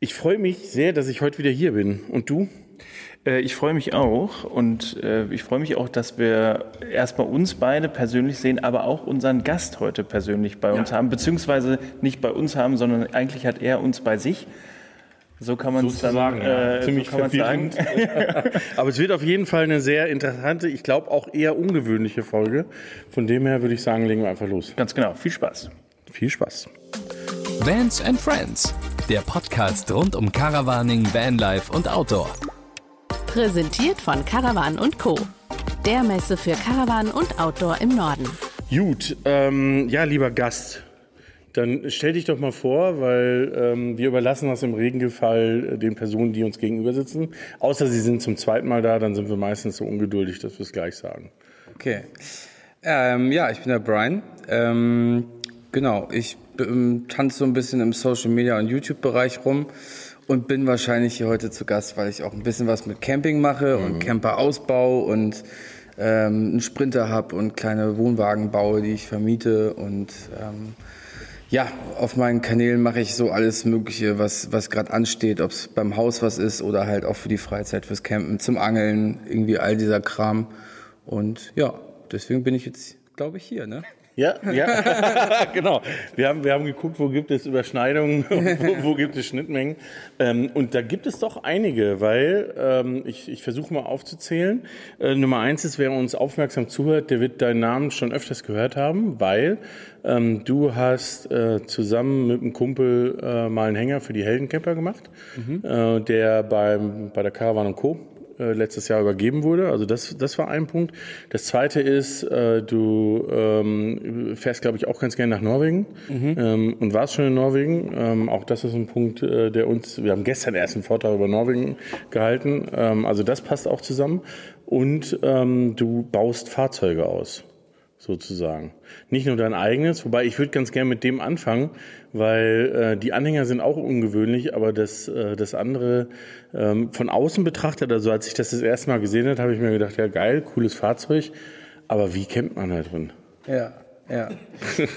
Ich freue mich sehr, dass ich heute wieder hier bin. Und du? Äh, ich freue mich auch und äh, ich freue mich auch, dass wir erstmal uns beide persönlich sehen, aber auch unseren Gast heute persönlich bei uns ja. haben, beziehungsweise nicht bei uns haben, sondern eigentlich hat er uns bei sich. So kann man es dann sagen. Äh, Ziemlich so sagen. Aber es wird auf jeden Fall eine sehr interessante, ich glaube auch eher ungewöhnliche Folge. Von dem her würde ich sagen, legen wir einfach los. Ganz genau. Viel Spaß. Viel Spaß. Vans and Friends, der Podcast rund um Caravaning, Vanlife und Outdoor. Präsentiert von Caravan Co. Der Messe für Caravan und Outdoor im Norden. Gut, ähm, ja, lieber Gast, dann stell dich doch mal vor, weil ähm, wir überlassen das im Regelfall äh, den Personen, die uns gegenüber sitzen. Außer sie sind zum zweiten Mal da, dann sind wir meistens so ungeduldig, dass wir es gleich sagen. Okay. Ähm, ja, ich bin der Brian. Ähm, genau, ich tanze so ein bisschen im Social Media und YouTube-Bereich rum und bin wahrscheinlich hier heute zu Gast, weil ich auch ein bisschen was mit Camping mache mhm. und Camperausbau und ähm, einen Sprinter habe und kleine Wohnwagen baue, die ich vermiete und ähm, ja, auf meinen Kanälen mache ich so alles Mögliche, was, was gerade ansteht, ob es beim Haus was ist oder halt auch für die Freizeit, fürs Campen, zum Angeln, irgendwie all dieser Kram. Und ja, deswegen bin ich jetzt, glaube ich, hier, ne? Ja, ja, genau. Wir haben, wir haben geguckt, wo gibt es Überschneidungen, wo, wo gibt es Schnittmengen. Ähm, und da gibt es doch einige, weil ähm, ich, ich versuche mal aufzuzählen. Äh, Nummer eins ist, wer uns aufmerksam zuhört, der wird deinen Namen schon öfters gehört haben, weil ähm, du hast äh, zusammen mit einem Kumpel äh, mal einen Hänger für die Heldencamper gemacht, mhm. äh, der beim, bei der Caravan Co äh, letztes Jahr übergeben wurde. Also das, das war ein Punkt. Das zweite ist, äh, du ähm, fährst, glaube ich, auch ganz gerne nach Norwegen mhm. ähm, und warst schon in Norwegen. Ähm, auch das ist ein Punkt, äh, der uns, wir haben gestern erst einen Vortrag über Norwegen gehalten. Ähm, also das passt auch zusammen. Und ähm, du baust Fahrzeuge aus sozusagen. Nicht nur dein eigenes, wobei ich würde ganz gerne mit dem anfangen, weil äh, die Anhänger sind auch ungewöhnlich, aber das, äh, das andere ähm, von außen betrachtet, also als ich das das erste Mal gesehen habe, habe ich mir gedacht, ja geil, cooles Fahrzeug, aber wie kennt man da drin? Ja. Ja,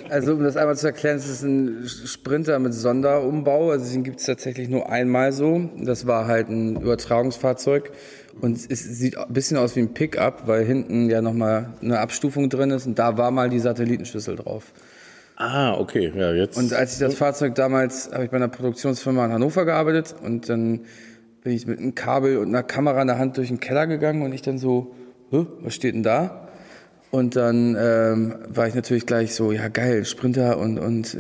also um das einmal zu erklären, es ist ein Sprinter mit Sonderumbau, also den gibt es tatsächlich nur einmal so. Das war halt ein Übertragungsfahrzeug und es sieht ein bisschen aus wie ein Pickup, weil hinten ja nochmal eine Abstufung drin ist und da war mal die Satellitenschüssel drauf. Ah, okay, ja, jetzt. Und als ich das Fahrzeug damals, habe ich bei einer Produktionsfirma in Hannover gearbeitet und dann bin ich mit einem Kabel und einer Kamera in der Hand durch den Keller gegangen und ich dann so, was steht denn da? Und dann ähm, war ich natürlich gleich so, ja geil, Sprinter und, und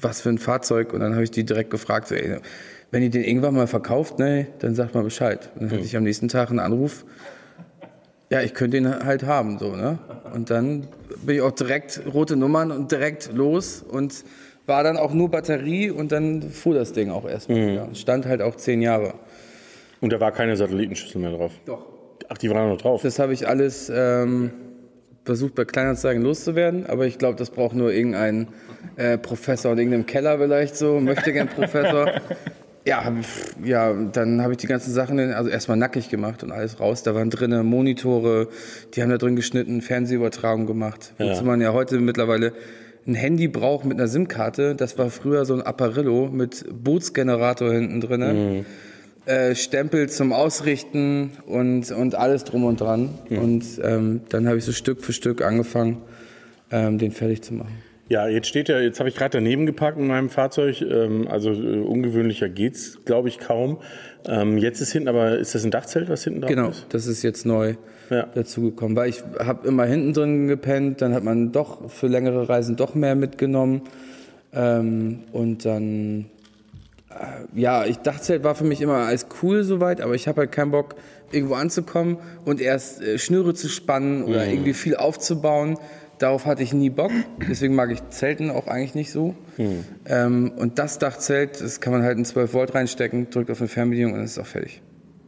was für ein Fahrzeug. Und dann habe ich die direkt gefragt, so, ey, wenn ihr den irgendwann mal verkauft, ne, dann sagt mal Bescheid. Und dann hatte ich am nächsten Tag einen Anruf, ja, ich könnte ihn halt haben, so, ne? Und dann bin ich auch direkt rote Nummern und direkt los und war dann auch nur Batterie und dann fuhr das Ding auch erstmal. Mhm. Ja. Stand halt auch zehn Jahre. Und da war keine Satellitenschüssel mehr drauf? Doch. Ach, die waren noch drauf? Das habe ich alles ähm, versucht bei Kleinanzeigen loszuwerden, aber ich glaube, das braucht nur irgendein äh, Professor in irgendeinem Keller vielleicht so, möchte gern Professor. Ja, ja, dann habe ich die ganzen Sachen also erstmal nackig gemacht und alles raus. Da waren drinnen Monitore, die haben da drin geschnitten, Fernsehübertragung gemacht. Ja. Wozu man ja heute mittlerweile ein Handy braucht mit einer SIM-Karte. Das war früher so ein Apparillo mit Bootsgenerator hinten drin. Mhm. Äh, Stempel zum Ausrichten und, und alles drum und dran. Mhm. Und ähm, dann habe ich so Stück für Stück angefangen, ähm, den fertig zu machen. Ja, jetzt steht ja, jetzt habe ich gerade daneben geparkt in meinem Fahrzeug. Ähm, also äh, ungewöhnlicher geht's, glaube ich, kaum. Ähm, jetzt ist hinten, aber ist das ein Dachzelt, was hinten drauf genau, ist? Genau, das ist jetzt neu ja. dazugekommen. Weil ich habe immer hinten drin gepennt, dann hat man doch für längere Reisen doch mehr mitgenommen. Ähm, und dann, äh, ja, ich Dachzelt war für mich immer als cool soweit, aber ich habe halt keinen Bock, irgendwo anzukommen und erst äh, Schnüre zu spannen oder mhm. irgendwie viel aufzubauen Darauf hatte ich nie Bock, deswegen mag ich Zelten auch eigentlich nicht so. Hm. Ähm, und das Dachzelt, das kann man halt in 12 Volt reinstecken, drückt auf eine Fernbedienung und dann ist es auch fertig.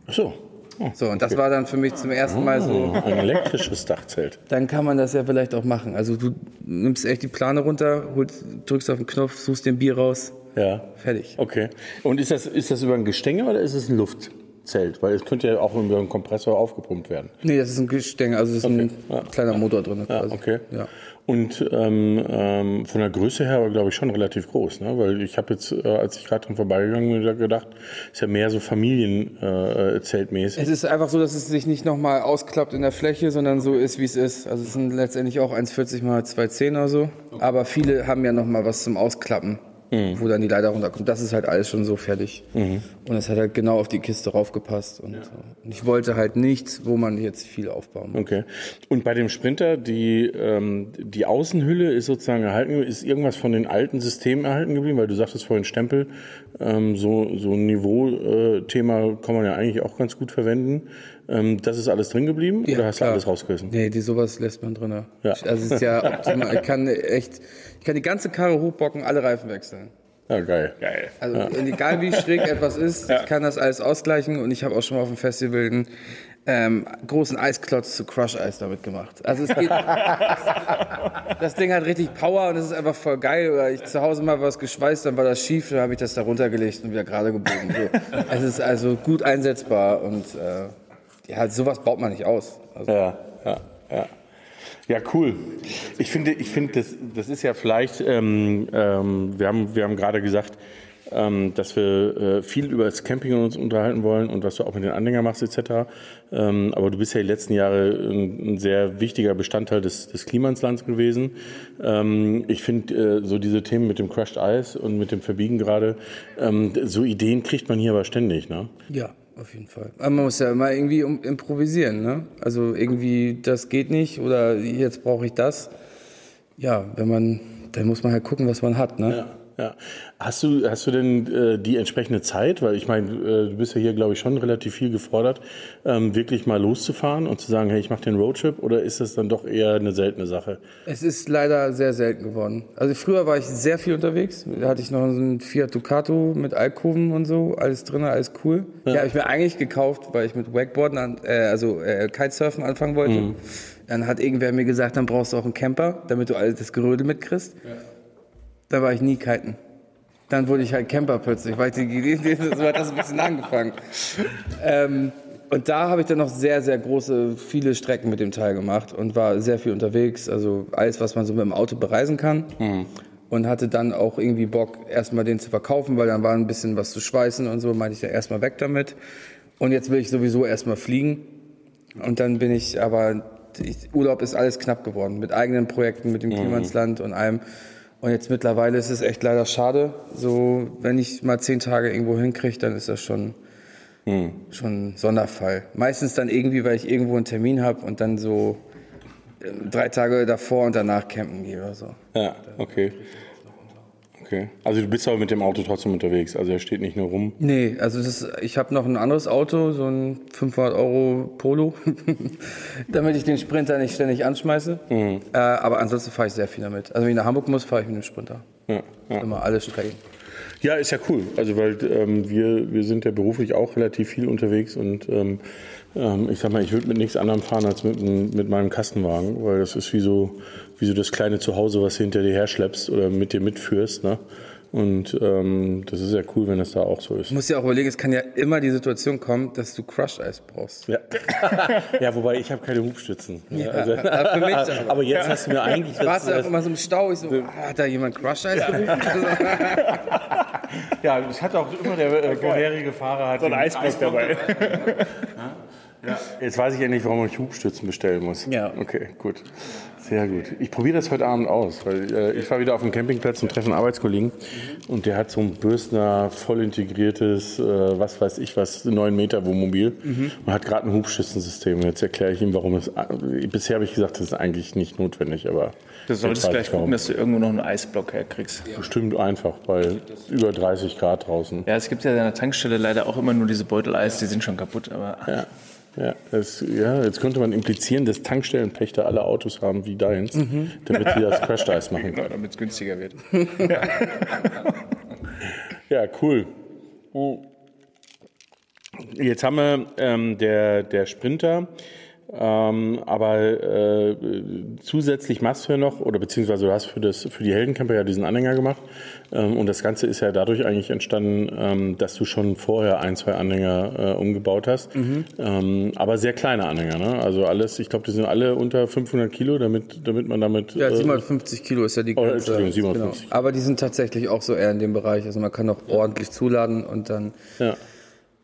Ach so. Oh, so, und das okay. war dann für mich zum ersten Mal so. Oh, ein elektrisches Dachzelt. Dann kann man das ja vielleicht auch machen. Also du nimmst echt die Plane runter, holst, drückst auf den Knopf, suchst den Bier raus. Ja. Fertig. Okay. Und ist das, ist das über ein Gestänge oder ist es ein Luft? Zelt? Weil es könnte ja auch über einen Kompressor aufgepumpt werden. Nee, das ist ein Gestänge, also es ist ein Ja. kleiner Motor drin. Ja, quasi. okay. Ja. Und ähm, ähm, von der Größe her aber, glaube ich, schon relativ groß. Ne? Weil ich habe jetzt, äh, als ich gerade dran vorbeigegangen bin, gedacht, ist ja mehr so Familienzeltmäßig. Äh. Es ist einfach so, dass es sich nicht nochmal ausklappt in der Fläche, sondern so ist, wie es ist. Also es sind letztendlich auch 1,40 mal 2,10 oder so. Aber viele haben ja nochmal was zum Ausklappen, Mhm. wo dann die Leiter runterkommt. Das ist halt alles schon so fertig. Und es hat halt genau auf die Kiste raufgepasst. Und, so. und ich wollte halt nichts, wo man jetzt viel aufbauen muss. Okay. Und bei dem Sprinter, die, ähm, die Außenhülle ist sozusagen erhalten geblieben. Ist irgendwas von den alten Systemen erhalten geblieben? Weil du sagtest vorhin Stempel, ähm, so, so ein Niveau-Thema kann man ja eigentlich auch ganz gut verwenden. Ähm, das ist alles drin geblieben oder hast klar. du alles rausgerissen? Nee, die sowas lässt man drin. Ja. Also es ist ja optimal. Ich kann echt, kann die ganze Karre hochbocken, alle Reifen wechseln. Ja, geil. Geil. Also egal wie schräg etwas ist, ich kann das alles ausgleichen und ich habe auch schon mal auf dem Festival einen ähm, großen Eisklotz zu Crush Eis damit gemacht. Also es geht, das Ding hat richtig Power und es ist einfach voll geil. Oder ich zu Hause mal was geschweißt, dann war das schief, dann habe ich das da runtergelegt und wieder gerade gebogen. So. Es ist also gut einsetzbar und äh, ja, sowas baut man nicht aus. Also, Ja, ja, ja. Ja, cool. Ich finde, ich finde, das, das ist ja vielleicht, ähm, ähm, wir haben, wir haben gerade gesagt, ähm, dass wir äh, viel über das Camping uns unterhalten wollen und was du auch mit den Anhängern machst etc. Ähm, aber du bist ja die letzten Jahre ein, ein sehr wichtiger Bestandteil des, des Klimanslands gewesen. Ähm, ich finde äh, so diese Themen mit dem Crushed Ice und mit dem Verbiegen gerade, ähm, so Ideen kriegt man hier aber ständig, ne? Ja, auf jeden Fall. Aber man muss ja immer irgendwie improvisieren, ne? Also irgendwie, das geht nicht oder jetzt brauche ich das. Ja, wenn man, dann muss man halt gucken, was man hat, ne? Ja, ja. Hast du, hast du denn äh, die entsprechende Zeit? Weil ich meine, äh, du bist ja hier, glaube ich, schon relativ viel gefordert, ähm, wirklich mal loszufahren und zu sagen, hey, ich mache den Roadtrip oder ist das dann doch eher eine seltene Sache? Es ist leider sehr selten geworden. Also früher war ich sehr viel unterwegs. Da hatte ich noch so einen Fiat Ducato mit Alkoven und so, alles drin, alles cool. Ja, habe ich mir eigentlich gekauft, weil ich mit Wakeboarden, an, äh, also äh, Kitesurfen anfangen wollte. Dann hat irgendwer mir gesagt, dann brauchst du auch einen Camper, damit du alles das Gerödel mitkriegst. Da war ich nie kiten. Dann wurde ich halt Camper plötzlich, weil die, die, die, so hat das ein bisschen angefangen. Ähm, und da habe ich dann noch sehr, sehr große, viele Strecken mit dem Teil gemacht und war sehr viel unterwegs. Also alles, was man so mit dem Auto bereisen kann. Und hatte dann auch irgendwie Bock, erstmal den zu verkaufen, weil dann war ein bisschen was zu schweißen und so. Meinte ich ja erstmal weg damit. Und jetzt will ich sowieso erstmal fliegen. Und dann bin ich aber, ich, Urlaub ist alles knapp geworden. Mit eigenen Projekten, mit dem Klimansland und allem. Und jetzt mittlerweile ist es echt leider schade. So, wenn ich mal zehn Tage irgendwo hinkriege, dann ist das schon, schon ein Sonderfall. Meistens dann irgendwie, weil ich irgendwo einen Termin habe und dann so äh, drei Tage davor und danach campen gehe oder so. Ja, okay. Okay. Also du bist aber mit dem Auto trotzdem unterwegs. Also er steht nicht nur rum. Nee, also ist, ich habe noch ein anderes Auto, so ein 500 Euro Polo, damit ich den Sprinter nicht ständig anschmeiße. Äh, aber ansonsten fahre ich sehr viel damit. Also wenn ich nach Hamburg muss, fahre ich mit dem Sprinter. Ja, ja. Immer alle Strecken. Ja, ist ja cool. Also weil ähm, wir, wir sind ja beruflich auch relativ viel unterwegs und ähm, ähm, ich sag mal, ich würde mit nichts anderem fahren als mit, mit meinem Kastenwagen, weil das ist wie so, wie so das kleine Zuhause, was du hinter dir herschleppst oder mit dir mitführst. Ne? Und ähm, das ist ja cool, wenn das da auch so ist. Du musst dir auch überlegen, es kann ja immer die Situation kommen, dass du Crushed Eis brauchst. Ja, ja wobei ich habe keine Hubstützen. Ja, also, aber für mich aber. aber jetzt hast du mir eigentlich... Warst du auch immer so im Stau? Ich so, ah, hat da jemand Crushed Eis gerufen? ja, das hat auch immer der äh, vorherige Fahrer hat So ein Eisblock dabei. Jetzt weiß ich ja nicht, warum ich Hubstützen bestellen muss. Ja. Okay, gut. Sehr gut. Ich probiere das heute Abend aus, weil äh, ich fahre wieder auf den Campingplatz und treffe einen Arbeitskollegen und der hat so ein Bürstner, voll integriertes, äh, was weiß ich was, 9 Meter Wohnmobil und hat gerade ein Hubschützensystem. Jetzt erkläre ich ihm, warum es. Äh, bisher habe ich gesagt, das ist eigentlich nicht notwendig, aber. Du solltest gleich gucken, dass du irgendwo noch einen Eisblock herkriegst. Bestimmt einfach, bei über 30 Grad draußen. Ja, es gibt ja an der Tankstelle leider auch immer nur diese Beuteleis, die sind schon kaputt, aber Ja. Ja, das, ja, jetzt könnte man implizieren, dass Tankstellenpächter alle Autos haben wie deins, damit sie das Crash Dice machen können. damit es günstiger wird. Ja, cool. Jetzt haben wir ähm, der, der Sprinter. Ähm, aber äh, zusätzlich machst du ja noch, oder beziehungsweise du hast für, das, für die Heldencamper ja diesen Anhänger gemacht. Ähm, und das Ganze ist ja dadurch eigentlich entstanden, ähm, dass du schon vorher ein, zwei Anhänger äh, umgebaut hast. Ähm, aber sehr kleine Anhänger. Ne? Also alles, ich glaube, die sind alle unter 500 Kilo, damit, damit man damit. Ja, äh, 750 Kilo ist ja die Oh, Grenze. Entschuldigung, 750. Aber die sind tatsächlich auch so eher in dem Bereich. Also man kann auch ordentlich zuladen und dann. ja.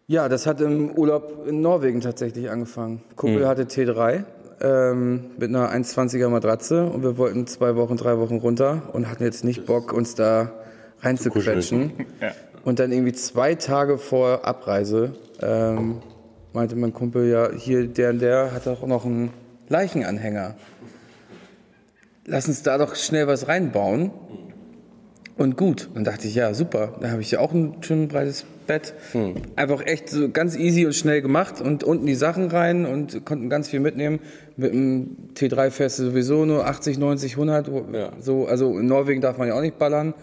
Ja, das hat im Urlaub in Norwegen tatsächlich angefangen. Kumpel hatte T3 ähm, mit einer 1,20er Matratze und wir wollten zwei Wochen, drei Wochen runter und hatten jetzt nicht Bock, uns da reinzuquetschen. Ja. Und dann irgendwie zwei Tage vor Abreise ähm, meinte mein Kumpel, ja, hier der und der hat auch noch einen Leichenanhänger. Lass uns da doch schnell was reinbauen. Und gut. Dann dachte ich, ja, super. Da habe ich ja auch ein schön breites Bett. Einfach echt so ganz easy und schnell gemacht und unten die Sachen rein und konnten ganz viel mitnehmen. Mit dem T3 fährst du sowieso nur 80, 90, 100. Ja. So, also in Norwegen darf man ja auch nicht ballern.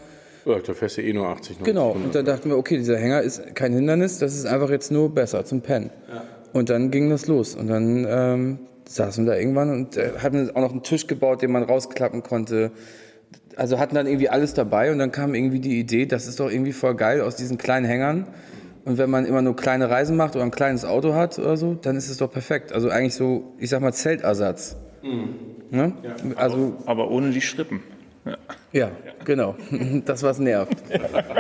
Ja, da fährst du eh nur 80. 90, Genau, 100. und dann dachten wir, okay, dieser Hänger ist kein Hindernis, das ist einfach jetzt nur besser zum Pennen. Und dann ging das los. Und dann ähm, saßen wir da irgendwann und äh, hatten auch noch einen Tisch gebaut, den man rausklappen konnte. Also hatten dann irgendwie alles dabei und dann kam irgendwie die Idee, das ist doch irgendwie voll geil aus diesen kleinen Hängern. Und wenn man immer nur kleine Reisen macht oder ein kleines Auto hat oder so, dann ist es doch perfekt. Also eigentlich so, ich sag mal, Zeltersatz. Ne? Also Aber ohne die Schrippen. Ja. ja, genau. Das, was nervt.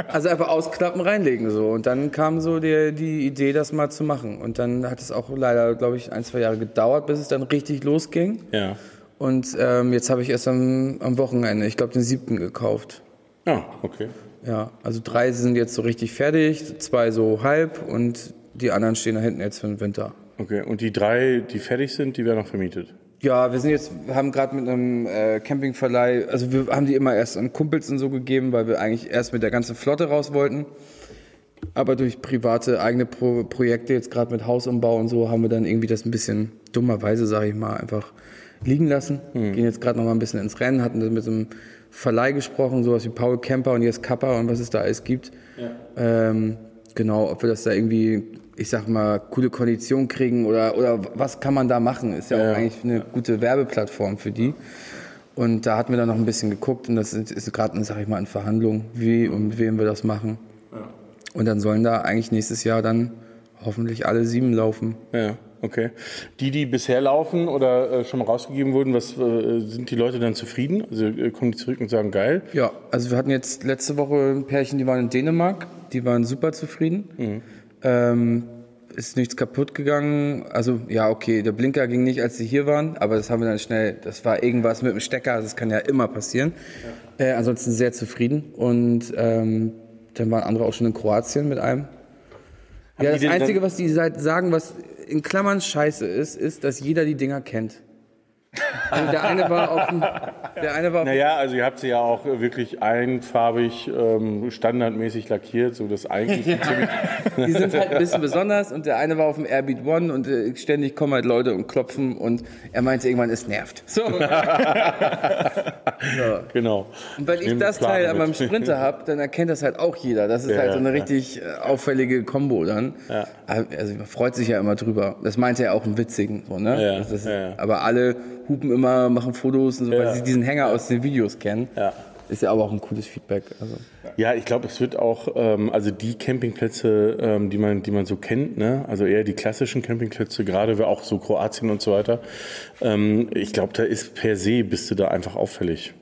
Also einfach ausklappen, reinlegen so. Und dann kam so die, die Idee, das mal zu machen. Und dann hat es auch leider, glaube ich, ein, zwei Jahre gedauert, bis es dann richtig losging. Ja. Und ähm, jetzt habe ich erst am, am Wochenende, ich glaube, den siebten gekauft. Ah, okay. Ja, also drei sind jetzt so richtig fertig, zwei so halb und die anderen stehen da hinten jetzt für den Winter. Okay. Und die drei, die fertig sind, die werden noch vermietet. Ja, wir sind jetzt, wir haben gerade mit einem äh, Campingverleih, also wir haben die immer erst an Kumpels und so gegeben, weil wir eigentlich erst mit der ganzen Flotte raus wollten. Aber durch private eigene Pro Projekte, jetzt gerade mit Hausumbau und so, haben wir dann irgendwie das ein bisschen dummerweise, sage ich mal, einfach liegen lassen. Gehen jetzt gerade noch mal ein bisschen ins Rennen, hatten mit so einem Verleih gesprochen, sowas wie Paul Kemper und jetzt Kappa und was es da alles gibt. Ähm, genau, ob wir das da irgendwie, ich sag mal, coole Kondition kriegen oder, oder was kann man da machen, ist ja, Ja. auch eigentlich eine gute Werbeplattform für die. Und da hatten wir dann noch ein bisschen geguckt und das ist, ist gerade, sag ich mal, in Verhandlungen, wie und mit wem wir das machen. Und dann sollen da eigentlich nächstes Jahr dann hoffentlich alle sieben laufen. Ja, okay. Die, die bisher laufen oder äh, schon mal rausgegeben wurden, was äh, sind die Leute dann zufrieden? Also äh, kommen die zurück und sagen geil? Ja, also wir hatten jetzt letzte Woche ein Pärchen, die waren in Dänemark, die waren super zufrieden. Ähm, ist nichts kaputt gegangen. Also ja, okay, der Blinker ging nicht, als sie hier waren, aber das haben wir dann schnell, das war irgendwas mit dem Stecker, das kann ja immer passieren. Äh, ansonsten sehr zufrieden. Und ähm, dann waren andere auch schon in Kroatien mit einem. Ja, das Einzige, was die seit- sagen, was in Klammern scheiße ist, ist, dass jeder die Dinger kennt. Also der eine war auf dem, der eine war Naja, also ihr habt sie ja auch wirklich einfarbig, ähm, standardmäßig lackiert, so das eigentlich ziemlich Die sind halt ein bisschen besonders und der eine war auf dem Airbeat One und äh, ständig kommen halt Leute und klopfen und er meinte irgendwann, es nervt. So. Und genau. weil ich Nehmt das Teil an mit. meinem Sprinter habe, dann erkennt das halt auch jeder. Das ist Ja, halt so eine ja. richtig äh, auffällige Kombo dann. Also man freut sich ja immer drüber. Das meinte er auch im Witzigen. So, ne? Ja, das ja, ja. Aber alle hupen immer, machen Fotos und so, weil Ja. sie diesen Hänger aus den Videos kennen. Ja. Ist ja aber auch ein cooles Feedback. Also. Ja, ich glaube, es wird auch, ähm, also die Campingplätze, ähm, die man, die man so kennt, ne, also eher die klassischen Campingplätze, gerade auch so Kroatien und so weiter. Ähm, ich glaube, da ist per se bist du da einfach auffällig.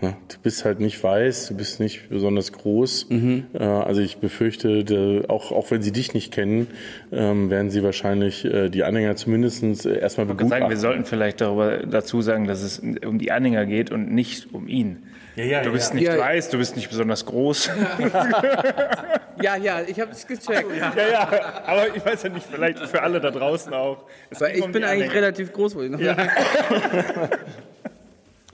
Ne? Du bist halt nicht weiß, du bist nicht besonders groß. Äh, also ich befürchte, de, auch, auch wenn sie dich nicht kennen, ähm, werden sie wahrscheinlich äh, die Anhänger zumindest äh, erstmal Ich würde sagen, wir begutachten. sollten vielleicht darüber dazu sagen, dass es um die Anhänger geht und nicht um ihn. Ja, ja, du bist ja. nicht Ja. weiß, du bist nicht besonders groß. Ja, ja, ich habe es gecheckt. ja, ja, aber ich weiß ja nicht, vielleicht für alle da draußen auch. Es Weil ging ich um bin eigentlich Anhänger. relativ groß, wollte ich noch sagen.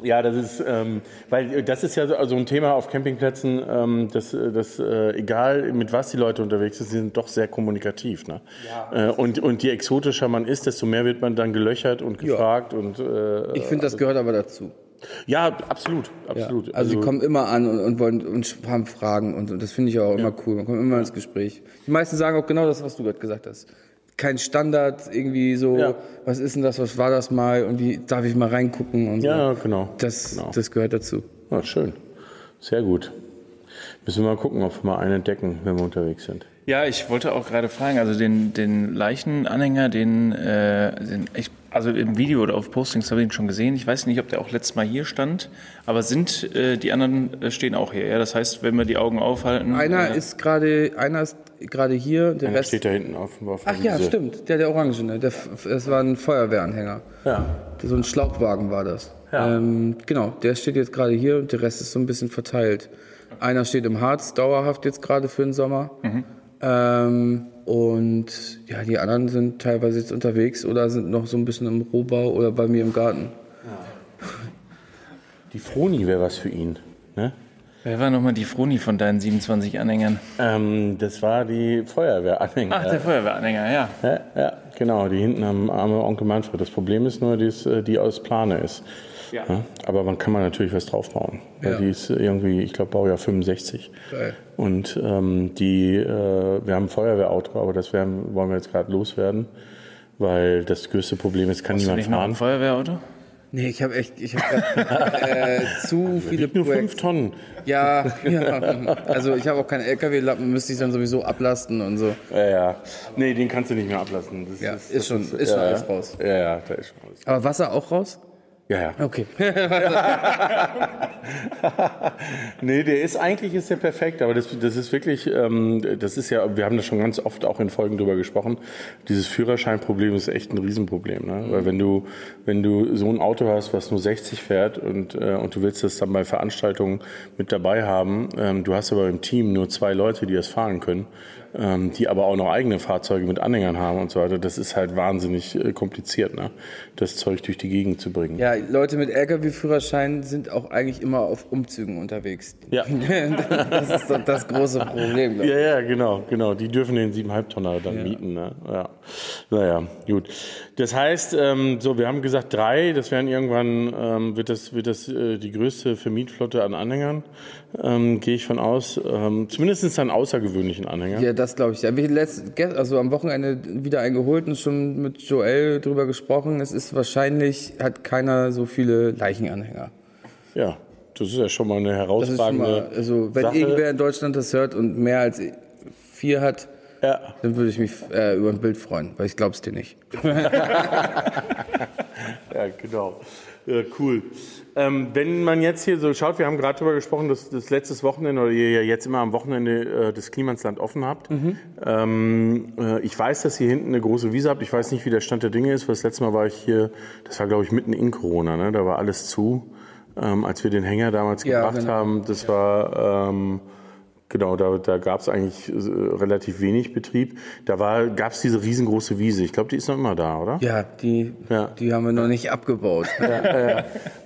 Ja, das ist, ähm, weil äh, das ist ja so also ein Thema auf Campingplätzen, ähm, dass, äh, dass äh, egal mit was die Leute unterwegs sind, sie sind doch sehr kommunikativ. Ne? Äh, und, und je exotischer man ist, desto mehr wird man dann gelöchert und gefragt. Und, äh, Ich finde, das gehört aber dazu. ja, absolut, Ja. absolut. Also, die kommen immer an und, und wollen und haben Fragen und, und das finde ich auch immer cool. Man kommt immer ins Gespräch. Die meisten sagen auch genau das, was du gerade gesagt hast. Kein Standard irgendwie so, Ja. was ist denn das, was war das mal und wie darf ich mal reingucken und so. Ja, genau. Das, genau. das gehört dazu. Ah, schön. Sehr gut. Müssen wir mal gucken, ob wir mal einen entdecken, wenn wir unterwegs sind. Ja, ich wollte auch gerade fragen, also den, den Leichenanhänger, den, äh, den ich, also im Video oder auf Postings habe ich ihn schon gesehen. Ich weiß nicht, ob der auch letztes Mal hier stand, aber sind äh, die anderen äh, stehen auch hier. Ja? Das heißt, wenn wir die Augen aufhalten. Einer äh, ist gerade, einer ist gerade hier, der Einer Rest. steht da hinten auf, auf Ach ja, Wiese. stimmt, der der Orangene, der, das war ein Feuerwehranhänger. Ja. So ein Schlauchwagen war das. Ja. Ähm, genau, der steht jetzt gerade hier und der Rest ist so ein bisschen verteilt. Einer steht im Harz, dauerhaft jetzt gerade für den Sommer. Ähm, und ja, die anderen sind teilweise jetzt unterwegs oder sind noch so ein bisschen im Rohbau oder bei mir im Garten. Die Froni wäre was für ihn. Ne? Wer war nochmal die Froni von deinen 27 Anhängern? Ähm, das war die Feuerwehranhänger. Ach, der Feuerwehranhänger, ja. Ja, ja, genau, die hinten am arme Onkel Manfred. Das Problem ist nur, die, ist, äh, die aus Plane ist. Ja. aber man kann man natürlich was draufbauen. Weil Ja. die ist irgendwie, ich glaube, Baujahr 65. Geil. Und ähm, die, äh, wir haben ein Feuerwehrauto, aber das werden, wollen wir jetzt gerade loswerden. Weil das größte Problem ist, kann Hast du niemand nicht noch ein fahren. Feuerwehrauto? Nee, ich habe echt, ich habe äh, zu viele Nur fünf Tonnen. Ja, ja, also ich habe auch keinen LKW-Lappen, müsste ich dann sowieso ablasten und so. Ja, ja. Nee, den kannst du nicht mehr ablassen. Das Ja, das ist schon- ist schon ja, alles raus. Ja, ja, da ist schon alles. Aber Wasser auch raus? Ja, ja. Okay. Nee, der ist eigentlich ist der perfekt, aber das, das ist wirklich, ähm, das ist ja, wir haben da schon ganz oft auch in Folgen drüber gesprochen. Dieses Führerscheinproblem ist echt ein Riesenproblem, ne? Weil wenn du, wenn du so ein Auto hast, was nur 60 fährt und, äh, und du willst das dann bei Veranstaltungen mit dabei haben, ähm, du hast aber im Team nur zwei Leute, die das fahren können, ähm, die aber auch noch eigene Fahrzeuge mit Anhängern haben und so weiter, das ist halt wahnsinnig äh, kompliziert, ne? Das Zeug durch die Gegend zu bringen. Ja, Leute mit LKW-Führerschein sind auch eigentlich immer auf Umzügen unterwegs. Ja. Das ist doch das große Problem. Ja, ja, genau, genau. Die dürfen den 7,5 Tonner dann mieten. Ne? Ja. Naja, gut. Das heißt, ähm, so, wir haben gesagt drei, das werden irgendwann, ähm, wird das, wird das äh, die größte Vermietflotte an Anhängern, ähm, gehe ich von aus. Ähm, zumindest an außergewöhnlichen Anhängern. Ja, das glaube ich. Ja, wir letzt, also am Wochenende wieder eingeholt und schon mit Joel drüber gesprochen. Es ist wahrscheinlich, hat keiner so viele Leichenanhänger. Ja, das ist ja schon mal eine Das herausragende mal, also wenn Sache. irgendwer in Deutschland das hört und mehr als vier hat, Ja. dann würde ich mich äh, über ein Bild freuen, weil ich glaube es dir nicht. Ja, genau. Ja, cool. Ähm, wenn man jetzt hier so schaut, wir haben gerade darüber gesprochen, dass das letztes Wochenende oder ihr ja jetzt immer am Wochenende äh, das Klimansland offen habt. Ähm, äh, ich weiß, dass ihr hinten eine große Wiese habt. Ich weiß nicht, wie der Stand der Dinge ist, weil das letzte Mal war ich hier, das war glaube ich mitten in Corona, ne? da war alles zu. Ähm, als wir den Hänger damals Ja, gebracht genau. haben, das war... Genau, da, da gab es eigentlich äh, relativ wenig Betrieb. Da gab es diese riesengroße Wiese. Ich glaube, die ist noch immer da, oder? Ja, die, Ja. die haben wir noch nicht abgebaut.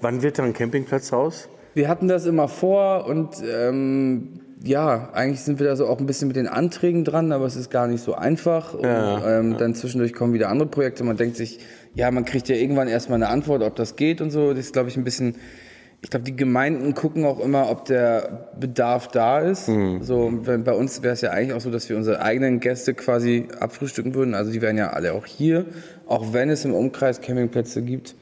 Wann wird da ein Campingplatz raus? Wir hatten das immer vor und ähm, ja, eigentlich sind wir da so auch ein bisschen mit den Anträgen dran, aber es ist gar nicht so einfach. Und, ähm, Dann zwischendurch kommen wieder andere Projekte. Man denkt sich, ja, man kriegt ja irgendwann erstmal eine Antwort, ob das geht und so. Das ist, glaube ich, ein bisschen. Ich glaube, die Gemeinden gucken auch immer, ob der Bedarf da ist. So, wenn, bei uns wäre es ja eigentlich auch so, dass wir unsere eigenen Gäste quasi abfrühstücken würden. Also die wären ja alle auch hier, auch wenn es im Umkreis Campingplätze gibt.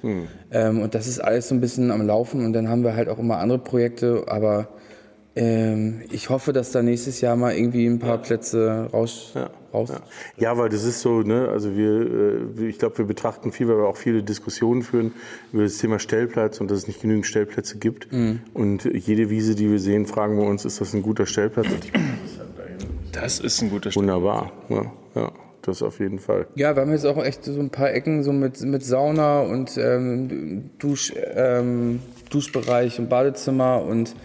Ähm, und das ist alles so ein bisschen am Laufen. Und dann haben wir halt auch immer andere Projekte, aber ähm, ich hoffe, dass da nächstes Jahr mal irgendwie ein paar Plätze raus. raus Ja, weil das ist so, ne, also wir, äh, ich glaube, wir betrachten viel, weil wir auch viele Diskussionen führen über das Thema Stellplatz und dass es nicht genügend Stellplätze gibt. Mhm. Und jede Wiese, die wir sehen, fragen wir uns, ist das ein guter Stellplatz? Ich, Das ist ein guter Stück. wunderbar, ja, ja, das auf jeden Fall. Ja, wir haben jetzt auch echt so ein paar Ecken so mit, mit Sauna und ähm, Dusch, ähm, Duschbereich und Badezimmer und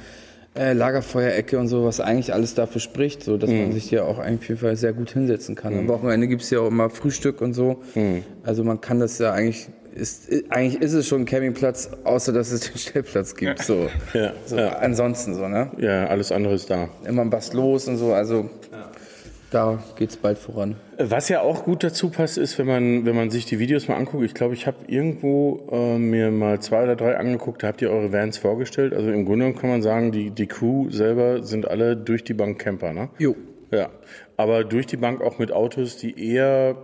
äh, Lagerfeuerecke und so, was eigentlich alles dafür spricht, so dass man sich hier auch eigentlich auf jeden Fall sehr gut hinsetzen kann. Am Wochenende gibt's ja auch immer Frühstück und so. Also man kann das ja eigentlich, ist, eigentlich ist es schon ein Campingplatz, außer dass es den Stellplatz gibt. So. Ja, so ja. Ansonsten so, ne? Ja, alles andere ist da. Immer was los und so, also da geht's bald voran. Was ja auch gut dazu passt, ist, wenn man, wenn man sich die Videos mal anguckt. Ich glaube, ich habe irgendwo äh, mir mal zwei oder drei angeguckt, da habt ihr eure Vans vorgestellt. Also im Grunde kann man sagen, die, die Crew selber sind alle durch die Bank Camper, ne? Jo. Ja, aber durch die Bank auch mit Autos, die eher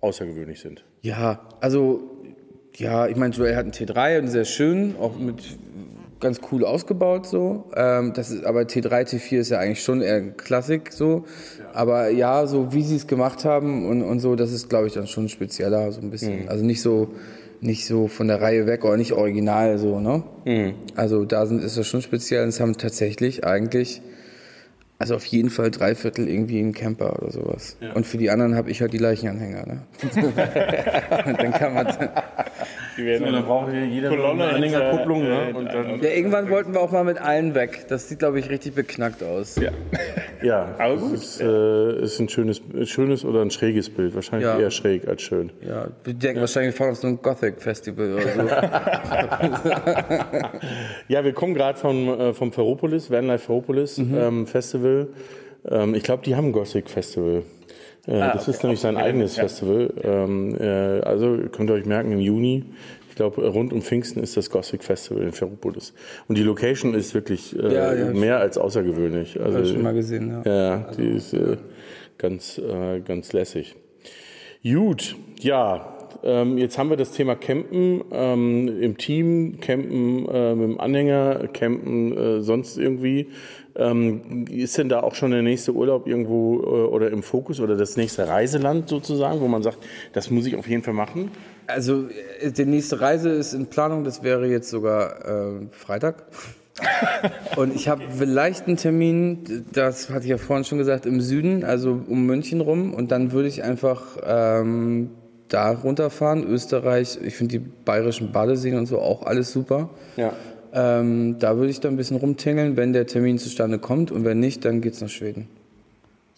außergewöhnlich sind. Ja, also, ja, ich meine, Joel hat einen T3 und sehr schön, auch mit ganz cool ausgebaut so. Ähm, das ist, aber T3, T4 ist ja eigentlich schon eher Klassik so. Aber ja, so wie sie es gemacht haben und, und so, das ist, glaube ich, dann schon spezieller, so ein bisschen. Also nicht so, nicht so von der Reihe weg oder nicht original so, ne? Also da sind, ist das schon speziell und es haben tatsächlich eigentlich, also auf jeden Fall drei Viertel irgendwie ein Camper oder sowas. Und für die anderen habe ich halt die Leichenanhänger, ne? und dann kann man, Die werden dann braucht jeder Kolonne eine hinter, Kupplung. Ne? äh, Und dann, Ja, irgendwann wollten wir auch mal mit allen weg. Das sieht, glaube ich, richtig beknackt aus. Ja. ja, Aber das gut. Ist, äh, ist ein schönes, schönes oder ein schräges Bild. Wahrscheinlich Ja. eher schräg als schön. wir denken wahrscheinlich, wir fahren auf so ein Gothic-Festival oder so. Ja, wir kommen gerade vom, äh, vom Ferropolis, Vanlife Ferropolis ähm, Festival. Ähm, ich glaube, die haben ein Gothic Festival. Äh, das ist nämlich sein eigenes Festival. Ähm, äh, also könnt ihr euch merken, im Juni, ich glaube, rund um Pfingsten ist das Gothic Festival in Ferropolis. Und die Location ist wirklich äh, Ja, ja, mehr als außergewöhnlich. Also, Hab ich schon mal gesehen, ja. Ja, die ist äh, ganz, äh, ganz lässig. Gut, ja. Ähm, jetzt haben wir das Thema Campen ähm, im Team, Campen äh, mit dem Anhänger, Campen äh, sonst irgendwie. Ähm, ist denn da auch schon der nächste Urlaub irgendwo äh, oder im Fokus oder das nächste Reiseland sozusagen, wo man sagt, das muss ich auf jeden Fall machen? Also, äh, die nächste Reise ist in Planung. Das wäre jetzt sogar äh, Freitag. Und ich habe vielleicht einen Termin, das hatte ich ja vorhin schon gesagt, im Süden, also um München rum. Und dann würde ich einfach ähm, da runterfahren, Österreich. Ich finde die bayerischen Badeseen und so auch alles super. Ja. Ähm, da würde ich dann ein bisschen rumtingeln, wenn der Termin zustande kommt. Und wenn nicht, dann geht's nach Schweden.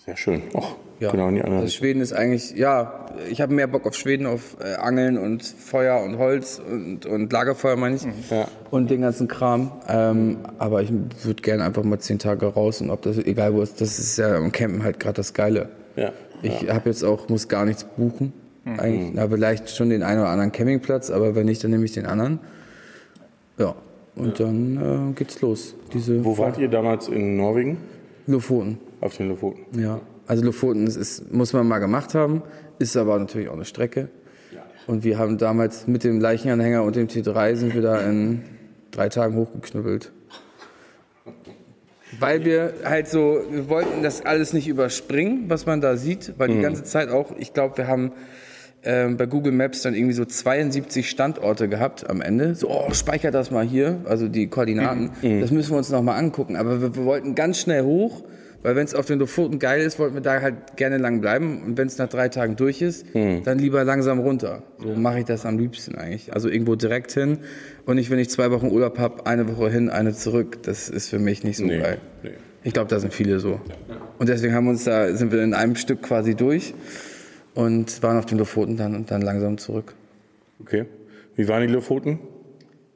Sehr schön. Och, Ja. genau in die andere also. Schweden ist eigentlich, ja, ich habe mehr Bock auf Schweden, auf äh, Angeln und Feuer und Holz und, und Lagerfeuer, meine ich. Ja. Und den ganzen Kram. Ähm, aber ich würde gerne einfach mal zehn Tage raus und ob das, egal wo es das ist ja am Campen halt gerade das Geile. Ja. Ich habe jetzt auch, muss gar nichts buchen. Eigentlich, na, vielleicht schon den einen oder anderen Campingplatz, aber wenn nicht, dann nehme ich den anderen. Ja, und dann äh, geht's los. Diese Wo wart ihr damals in Norwegen? Lofoten. Auf den Lofoten. Ja, also Lofoten ist, ist, muss man mal gemacht haben, ist aber natürlich auch eine Strecke. Und wir haben damals mit dem Leichenanhänger und dem T3 sind wir da in drei Tagen hochgeknüppelt. Weil wir halt so, wir wollten das alles nicht überspringen, was man da sieht, weil die ganze Zeit auch, ich glaube, wir haben ähm, bei Google Maps dann irgendwie so 72 Standorte gehabt am Ende. So, oh, speicher das mal hier, also die Koordinaten. Das müssen wir uns nochmal angucken. Aber wir, wir wollten ganz schnell hoch, weil wenn es auf den Lofoten geil ist, wollten wir da halt gerne lang bleiben. Und wenn es nach drei Tagen durch ist, dann lieber langsam runter. So mache ich das am liebsten eigentlich. Also irgendwo direkt hin. Und nicht, wenn ich zwei Wochen Urlaub habe, eine Woche hin, eine zurück. Das ist für mich nicht so Nee, geil. nee. Ich glaube, da sind viele so. Und deswegen haben wir uns da, sind wir in einem Stück quasi durch und waren auf den Lofoten dann und dann langsam zurück. Okay. Wie waren die Lofoten?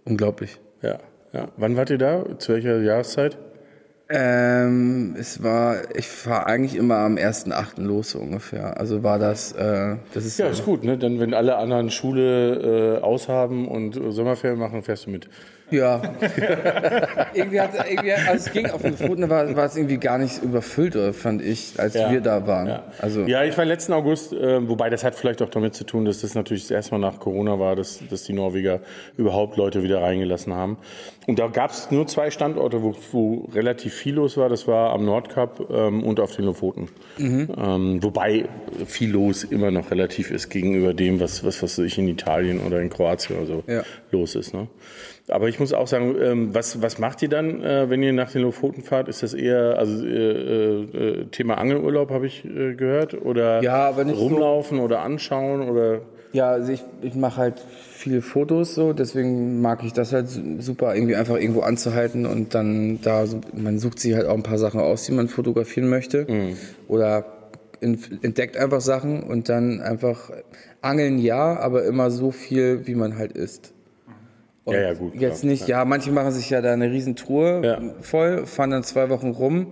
Unglaublich. Ja. ja. Wann wart ihr da? Zu welcher Jahreszeit? Ähm, es war, ich fahre eigentlich immer am 1.8. los so ungefähr. Also war das, äh, das ist Ja, ist gut, ne? Dann, wenn alle anderen Schule äh, aushaben und Sommerferien machen, fährst du mit. Ja. irgendwie hat irgendwie, also es ging auf den Lofoten, da war, war es irgendwie gar nicht überfüllt, fand ich, als Ja. wir da waren. Ja. Also ja, ich war letzten August, äh, wobei das hat vielleicht auch damit zu tun, dass das natürlich das erste Mal nach Corona war, dass, dass die Norweger überhaupt Leute wieder reingelassen haben. Und da gab es nur zwei Standorte, wo, wo relativ viel los war. Das war am Nordkap ähm, und auf den Lofoten. Ähm, wobei viel los immer noch relativ ist gegenüber dem, was, was, was ich in Italien oder in Kroatien oder so Ja. los ist. Ne? Aber ich muss auch sagen, ähm, was, was macht ihr dann, äh, wenn ihr nach den Lofoten fahrt? Ist das eher also, äh, äh, Thema Angelurlaub, habe ich äh, gehört? Oder Ja, aber nicht so- rumlaufen oder anschauen? Oder Ja, also ich, ich mache halt viele Fotos so, deswegen mag ich das halt su- super, irgendwie einfach irgendwo anzuhalten und dann da, man sucht sich halt auch ein paar Sachen aus, die man fotografieren möchte oder in, entdeckt einfach Sachen und dann einfach angeln ja, aber immer so viel, wie man halt isst. Und Ja, ja, gut, Jetzt klar, nicht, ja, manche machen sich ja da eine Riesentour Ja. voll, fahren dann zwei Wochen rum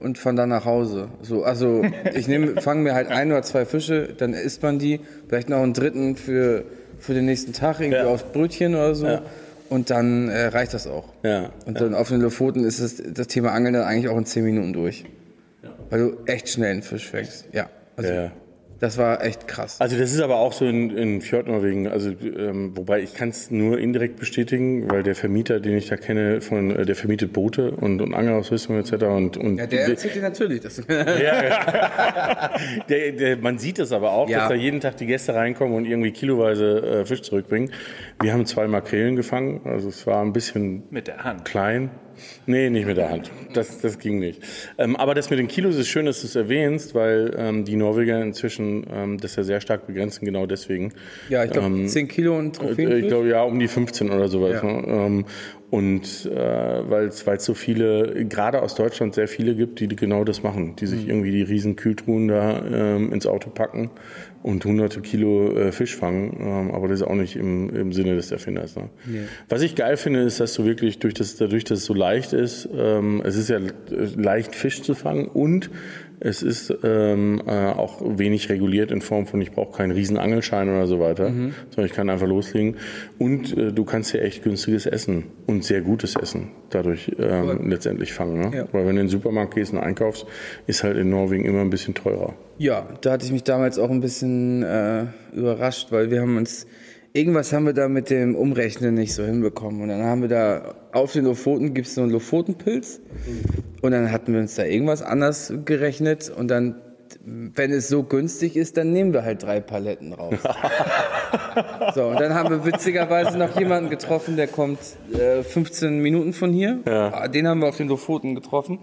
und fahren dann nach Hause. So, also ich nehme, fange mir halt ein oder zwei Fische, dann isst man die, vielleicht noch einen dritten für, für den nächsten Tag, irgendwie Ja. aufs Brötchen oder so. Ja. Und dann äh, reicht das auch. Ja, Und dann auf den Lofoten ist das, das Thema Angeln dann eigentlich auch in zehn Minuten durch. Weil du echt schnell einen Fisch fängst. Ja. Also, ja. Das war echt krass. Also das ist aber auch so in, in Fjordnorwegen, also ähm, wobei ich kann es nur indirekt bestätigen, weil der Vermieter, den ich da kenne, von äh, der vermietet Boote und, und Angelausrüstung etc. Und, und Ja, der erzählt dir natürlich. Das der, der, man sieht es aber auch, Ja. dass da jeden Tag die Gäste reinkommen und irgendwie kiloweise äh, Fisch zurückbringen. Wir haben zwei Makrelen gefangen, also es war ein bisschen Mit der Hand. klein. Nee, nicht mit der Hand. Das, das ging nicht. Ähm, aber das mit den Kilos ist schön, dass du es erwähnst, weil ähm, die Norweger inzwischen ähm, das ja sehr stark begrenzen, genau deswegen. ja, ich glaube, Ähm, 10 Kilo und Äh, Trophäen. Ich glaube, ja, um die 15 oder sowas. Ja. Ne? Ähm, und äh, weil es so viele, gerade aus Deutschland sehr viele gibt, die genau das machen, die Mhm. sich irgendwie die riesen Kühltruhen da ähm, ins Auto packen und hunderte Kilo äh, Fisch fangen. Ähm, aber das ist auch nicht im, im Sinne des Erfinders. Ne? Was ich geil finde, ist, dass du wirklich durch das, dadurch, dass es so leicht ist, ähm, es ist ja leicht Fisch zu fangen und es ist ähm, äh, auch wenig reguliert in Form von, ich brauche keinen riesen Angelschein oder so weiter, Mhm. sondern ich kann einfach loslegen. Und äh, du kannst hier echt günstiges Essen und sehr gutes Essen dadurch ähm, letztendlich fangen. Ne? Ja. Weil wenn du in den Supermarkt gehst und einkaufst, ist halt in Norwegen immer ein bisschen teurer. Ja, da hatte ich mich damals auch ein bisschen äh, überrascht, weil wir haben uns irgendwas haben wir da mit dem Umrechnen nicht so hinbekommen und dann haben wir da auf den Lofoten gibt es so einen Lofotenpilz und dann hatten wir uns da irgendwas anders gerechnet und dann wenn es so günstig ist, dann nehmen wir halt drei Paletten raus. so, und dann haben wir witzigerweise noch jemanden getroffen, der kommt äh, 15 Minuten von hier. Ah, Den haben wir auf den Lofoten getroffen.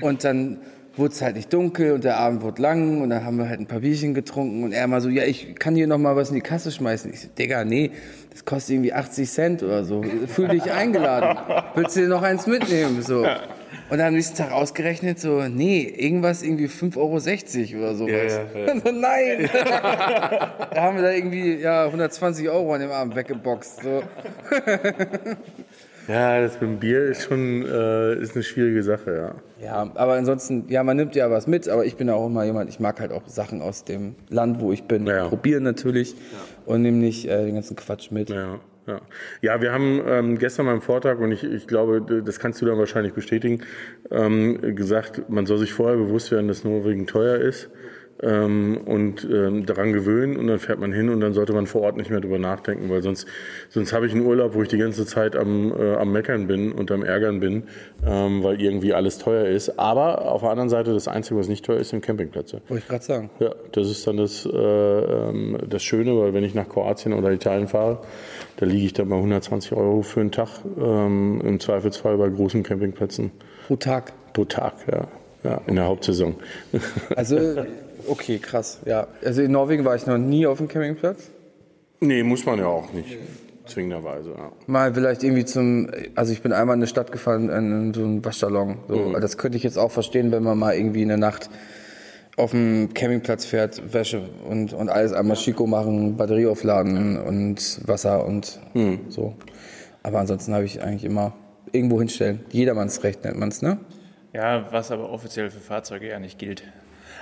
Und dann wurde es halt nicht dunkel und der Abend wurde lang und dann haben wir halt ein paar Bierchen getrunken und er mal so, ja, ich kann hier noch mal was in die Kasse schmeißen. Ich so, Digga, nee, das kostet irgendwie 80 Cent oder so. Fühl dich eingeladen. Willst du dir noch eins mitnehmen? So. Und dann am nächsten Tag ausgerechnet, so, nee, irgendwas irgendwie 5,60 Euro oder sowas. So, Nein! da haben wir da irgendwie ja, 120 Euro an dem Abend weggeboxt. So. Ja, das mit dem Bier ist schon äh, ist eine schwierige Sache, ja. Ja, aber ansonsten, ja, man nimmt ja was mit, aber ich bin auch immer jemand, ich mag halt auch Sachen aus dem Land, wo ich bin, Ja. probieren natürlich und nehme nicht äh, den ganzen Quatsch mit. Ja, ja. ja wir haben ähm, gestern beim Vortrag, und ich, ich glaube, das kannst du dann wahrscheinlich bestätigen, ähm, gesagt, man soll sich vorher bewusst werden, dass Norwegen teuer ist ähm, und ähm, daran gewöhnen und dann fährt man hin und dann sollte man vor Ort nicht mehr drüber nachdenken, weil sonst, sonst habe ich einen Urlaub, wo ich die ganze Zeit am, äh, am Meckern bin und am Ärgern bin, ähm, weil irgendwie alles teuer ist. Aber auf der anderen Seite, das Einzige, was nicht teuer ist, sind Campingplätze. Wollte ich gerade sagen. Ja, das ist dann das, äh, ähm, das Schöne, weil wenn ich nach Kroatien oder Italien fahre, da liege ich dann bei 120 Euro für einen Tag, ähm, im Zweifelsfall bei großen Campingplätzen Pro Tag. pro Tag, ja, ja in der Hauptsaison. Also, okay, krass, ja. Also in Norwegen war ich noch nie auf dem Campingplatz. nee, muss man ja auch nicht, zwingenderweise. Ja. Mal vielleicht irgendwie zum, also ich bin einmal in eine Stadt gefahren, in so einen Waschsalon. So. Mhm. Das könnte ich jetzt auch verstehen, wenn man mal irgendwie in der Nacht auf dem Campingplatz fährt, Wäsche und, und alles einmal Chico machen, Batterie aufladen und Wasser und Mhm. so. Aber ansonsten habe ich eigentlich immer irgendwo hinstellen. Jedermannsrecht nennt man es, ne? Ja, was aber offiziell für Fahrzeuge ja nicht gilt.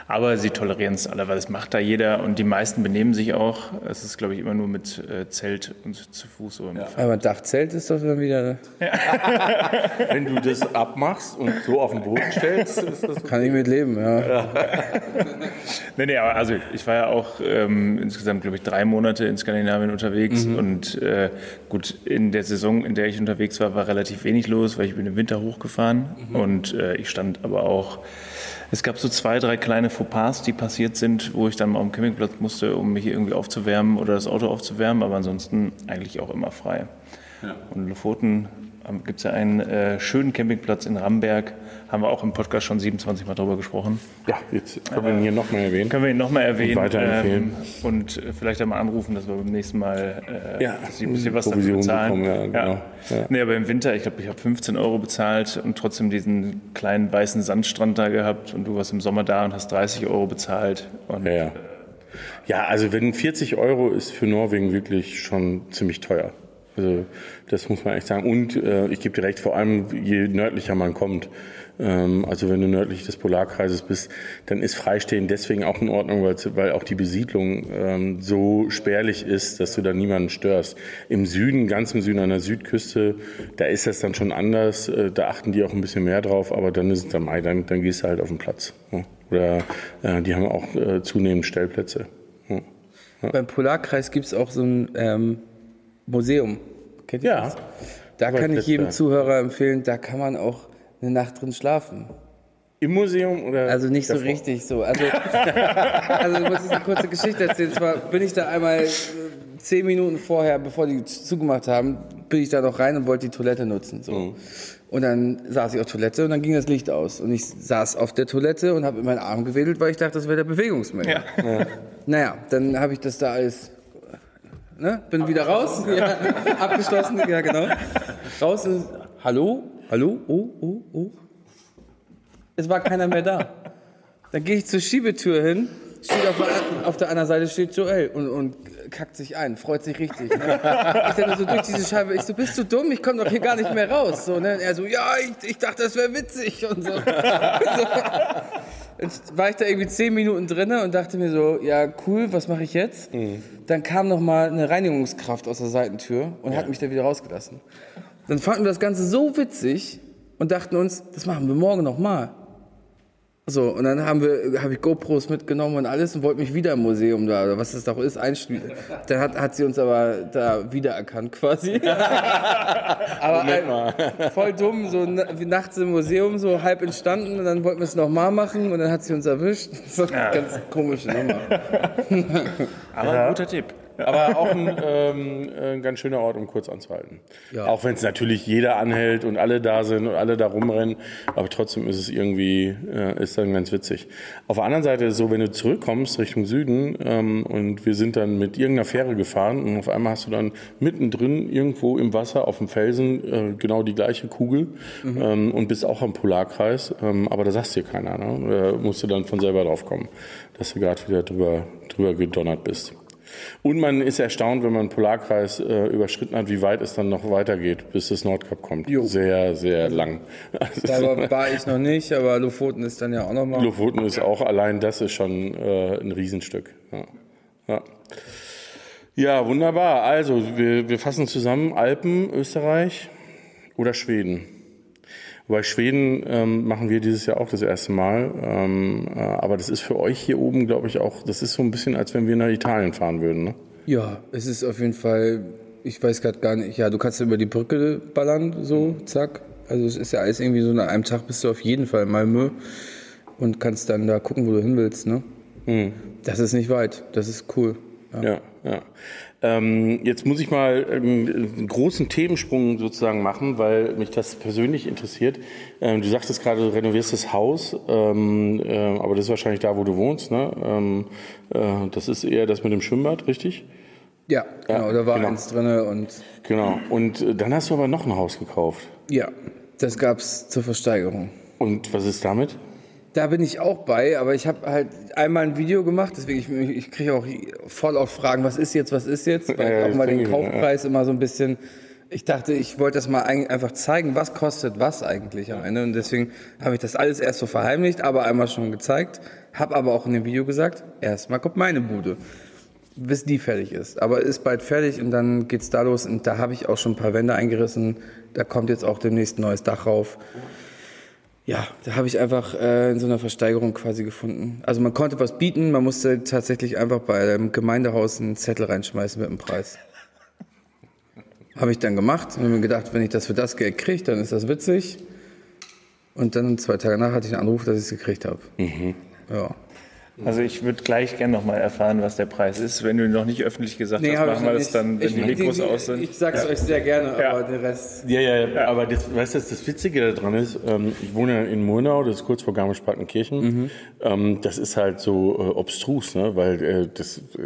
Aber sie tolerieren es alle, weil das macht da jeder und die meisten benehmen sich auch. Es ist, glaube ich, immer nur mit äh, Zelt und zu Fuß so. Ja. Aber Dachzelt ist doch dann wieder, Wenn du das abmachst und so auf den Boden stellst, ist das kann ich mit leben, ja. Nee, nee, aber also ich war ja auch ähm, insgesamt, glaube ich, drei Monate in Skandinavien unterwegs und äh, gut, in der Saison, in der ich unterwegs war, war relativ wenig los, weil ich bin im Winter hochgefahren und äh, ich stand aber auch, es gab so zwei, drei kleine Fauxpas, die passiert sind, wo ich dann mal dem Campingplatz musste, um mich irgendwie aufzuwärmen oder das Auto aufzuwärmen, aber ansonsten eigentlich auch immer frei. Und in Lofoten gibt es ja einen äh, schönen Campingplatz in Ramberg, haben wir auch im Podcast schon 27 Mal drüber gesprochen. ja, jetzt können wir ihn hier nochmal erwähnen. Können wir ihn nochmal erwähnen weiterempfehlen. ähm, und äh, vielleicht einmal anrufen, dass wir beim nächsten Mal äh, Ja, ein bisschen was dafür Provision bezahlen. bekommen, ja, genau. Ja. Nee, aber im Winter, ich glaube, ich habe 15 Euro bezahlt und trotzdem diesen kleinen weißen Sandstrand da gehabt und du warst im Sommer da und hast 30 Euro bezahlt. Und Ja, ja. ja, also wenn 40 Euro ist für Norwegen wirklich schon ziemlich teuer. Also das muss man echt sagen. Und äh, ich gebe dir recht, vor allem je nördlicher man kommt, ähm, also wenn du nördlich des Polarkreises bist, dann ist Freistehen deswegen auch in Ordnung, weil, auch die Besiedlung ähm, so spärlich ist, dass du da niemanden störst. Im Süden, ganz im Süden an der Südküste, da ist das dann schon anders. Äh, da achten die auch ein bisschen mehr drauf, aber dann ist es dann, Mai, dann, dann gehst du halt auf den Platz. Ne? oder äh, die haben auch äh, zunehmend Stellplätze. Ja. Beim Polarkreis gibt es auch so ein ähm, Museum. Kennt ihr Ja. das? Da kann ich jedem Zuhörer empfehlen, da kann man auch eine Nacht drin schlafen. Im Museum oder? Also nicht so davor? richtig so. Also, also ich muss jetzt eine kurze Geschichte erzählen. Zwar bin ich da einmal äh, zehn Minuten vorher, bevor die zugemacht haben, bin ich da noch rein und wollte die Toilette nutzen. So. Und dann saß ich auf Toilette und dann ging das Licht aus. Und ich saß auf der Toilette und habe in meinen Arm gewedelt, weil ich dachte, das wäre der Bewegungsmelder. Naja, dann habe ich das da alles. Ne? Bin wieder raus. Ja, abgeschlossen, ja genau. Raus und. Hallo? Hallo? Oh, oh, oh. Es war keiner mehr da. Dann gehe ich zur Schiebetür hin, steht auf, der- auf der anderen Seite steht Joel und, und kackt sich ein, freut sich richtig. Ne? Ich dann so durch diese Scheibe, ich so, bist du dumm? Ich komme doch hier gar nicht mehr raus. So, ne? Und er so, ja, ich, ich dachte, das wäre witzig und so. so. Jetzt war ich da irgendwie zehn Minuten drin und dachte mir so, ja, cool, was mache ich jetzt? Dann kam noch mal eine Reinigungskraft aus der Seitentür und hat mich da wieder rausgelassen. Dann fanden wir das Ganze so witzig und dachten uns, das machen wir morgen noch mal. So, und dann haben wir, habe ich GoPros mitgenommen und alles und wollte mich wieder im Museum da, oder was das doch ist, einschließen. Dann hat, hat sie uns aber da wiedererkannt quasi. aber ein, voll dumm, so wie nachts im Museum, so halb entstanden und dann wollten wir es nochmal machen und dann hat sie uns erwischt. So, Ganz komische Nummer. Aber ein guter Tipp. Aber auch ein, ähm, ein ganz schöner Ort, um kurz anzuhalten. Ja. Auch wenn es natürlich jeder anhält und alle da sind und alle da rumrennen, aber trotzdem ist es irgendwie, äh, ist dann ganz witzig. Auf der anderen Seite ist es so, wenn du zurückkommst Richtung Süden ähm, und wir sind dann mit irgendeiner Fähre gefahren und auf einmal hast du dann mittendrin irgendwo im Wasser auf dem Felsen äh, genau die gleiche Kugel ähm, und bist auch am Polarkreis, ähm, aber da sagst dir keiner, ne? Da musst du dann von selber drauf kommen, dass du gerade wieder drüber, drüber gedonnert bist. Und man ist erstaunt, wenn man den Polarkreis äh, überschritten hat, wie weit es dann noch weitergeht, bis das Nordkap kommt. Jo. Sehr, sehr lang. Da war ich noch nicht, aber Lofoten ist dann ja auch nochmal. Lofoten ist auch allein, das ist schon äh, ein Riesenstück. Ja. Ja. ja, wunderbar. Also, wir, wir fassen zusammen Alpen, Österreich oder Schweden. Wobei Schweden ähm, machen wir dieses Jahr auch das erste Mal. Ähm, äh, aber das ist für euch hier oben, glaube ich, auch, das ist so ein bisschen, als wenn wir nach Italien fahren würden. Ne? Ja, es ist auf jeden Fall, ich weiß gerade gar nicht, ja, du kannst über die Brücke ballern, so, zack. Also es ist ja alles irgendwie so, nach einem Tag bist du auf jeden Fall in Malmö und kannst dann da gucken, wo du hin willst, ne? Das ist nicht weit, das ist cool. Ja. Ja. Ähm, jetzt muss ich mal ähm, einen großen Themensprung sozusagen machen, weil mich das persönlich interessiert. Ähm, du sagtest gerade, du renovierst das Haus, ähm, äh, aber das ist wahrscheinlich da, wo du wohnst. Ne? Ähm, äh, das ist eher das mit dem Schwimmbad, richtig? Ja, genau, da war genau. eins drinne und Genau. Und äh, dann hast du aber noch ein Haus gekauft. ja, das gab's zur Versteigerung. Und was ist damit? Da bin ich auch bei, aber ich habe halt einmal ein Video gemacht, deswegen ich, ich kriege auch voll auf Fragen, was ist jetzt, was ist jetzt, weil Ja, ich auch mal den Kaufpreis immer so ein bisschen. Ich dachte, ich wollte das mal ein- einfach zeigen, was kostet was eigentlich am Ende und deswegen habe ich das alles erst so verheimlicht, aber einmal schon gezeigt, habe aber auch in dem Video gesagt, erstmal kommt meine Bude, bis die fertig ist. Aber ist bald fertig und dann geht's da los und da habe ich auch schon ein paar Wände eingerissen. Da kommt jetzt auch demnächst ein neues Dach rauf. Ja, da habe ich einfach äh, in so einer Versteigerung quasi gefunden. Also man konnte was bieten, man musste tatsächlich einfach bei einem Gemeindehaus einen Zettel reinschmeißen mit dem Preis. Habe ich dann gemacht und habe mir gedacht, wenn ich das für das Geld kriege, dann ist das witzig. Und dann zwei Tage nach hatte ich einen Anruf, dass ich es gekriegt habe. Ja. Also ich würde gleich gerne noch mal erfahren, was der Preis ist. Wenn du noch nicht öffentlich gesagt hast, hab machen wir das dann, wenn ich, die Mikros aus sind. Ich sag's euch sehr gerne, Ja. aber den Rest. Ja, ja, ja. aber das, weißt du, das, Witzige daran ist, ähm, ich wohne in Murnau, das ist kurz vor Garmisch-Partenkirchen. Ähm, das ist halt so äh, obstrus, ne? weil äh, das, äh,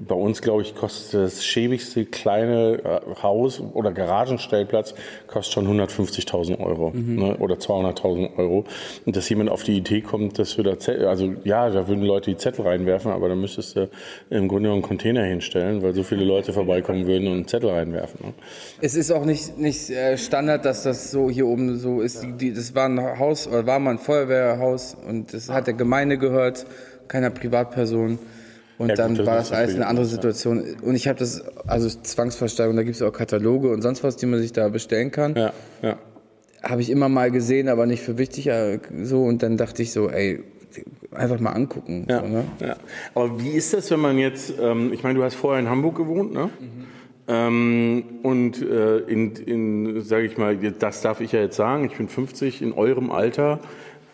bei uns, glaube ich, kostet das schäbigste kleine Haus oder Garagenstellplatz kostet schon 150.000 Euro ne? oder 200.000 Euro. Und dass jemand auf die Idee kommt, dass wir da, also ja, da würden Leute die Zettel reinwerfen, aber dann müsstest du im Grunde einen Container hinstellen, weil so viele Leute vorbeikommen würden und Zettel reinwerfen. Ne? Es ist auch nicht, nicht äh, Standard, dass das so hier oben so ist. Die, die, das war ein Haus, oder war mal ein Feuerwehrhaus und das hat der Gemeinde gehört, keiner Privatperson. Und Ja, dann gut, das war das alles eine andere Situation. Und ich habe das, also Zwangsversteigerung, da gibt es auch Kataloge und sonst was, die man sich da bestellen kann. Ja, ja. Habe ich immer mal gesehen, aber nicht für wichtig äh, so. Und dann dachte ich so, ey, einfach mal angucken. Ja, So, ne? ja. Aber wie ist das, wenn man jetzt, ähm, ich meine, du hast vorher in Hamburg gewohnt, ne? Ähm, und äh, in, in sage ich mal, das darf ich ja jetzt sagen, ich bin 50, in eurem Alter,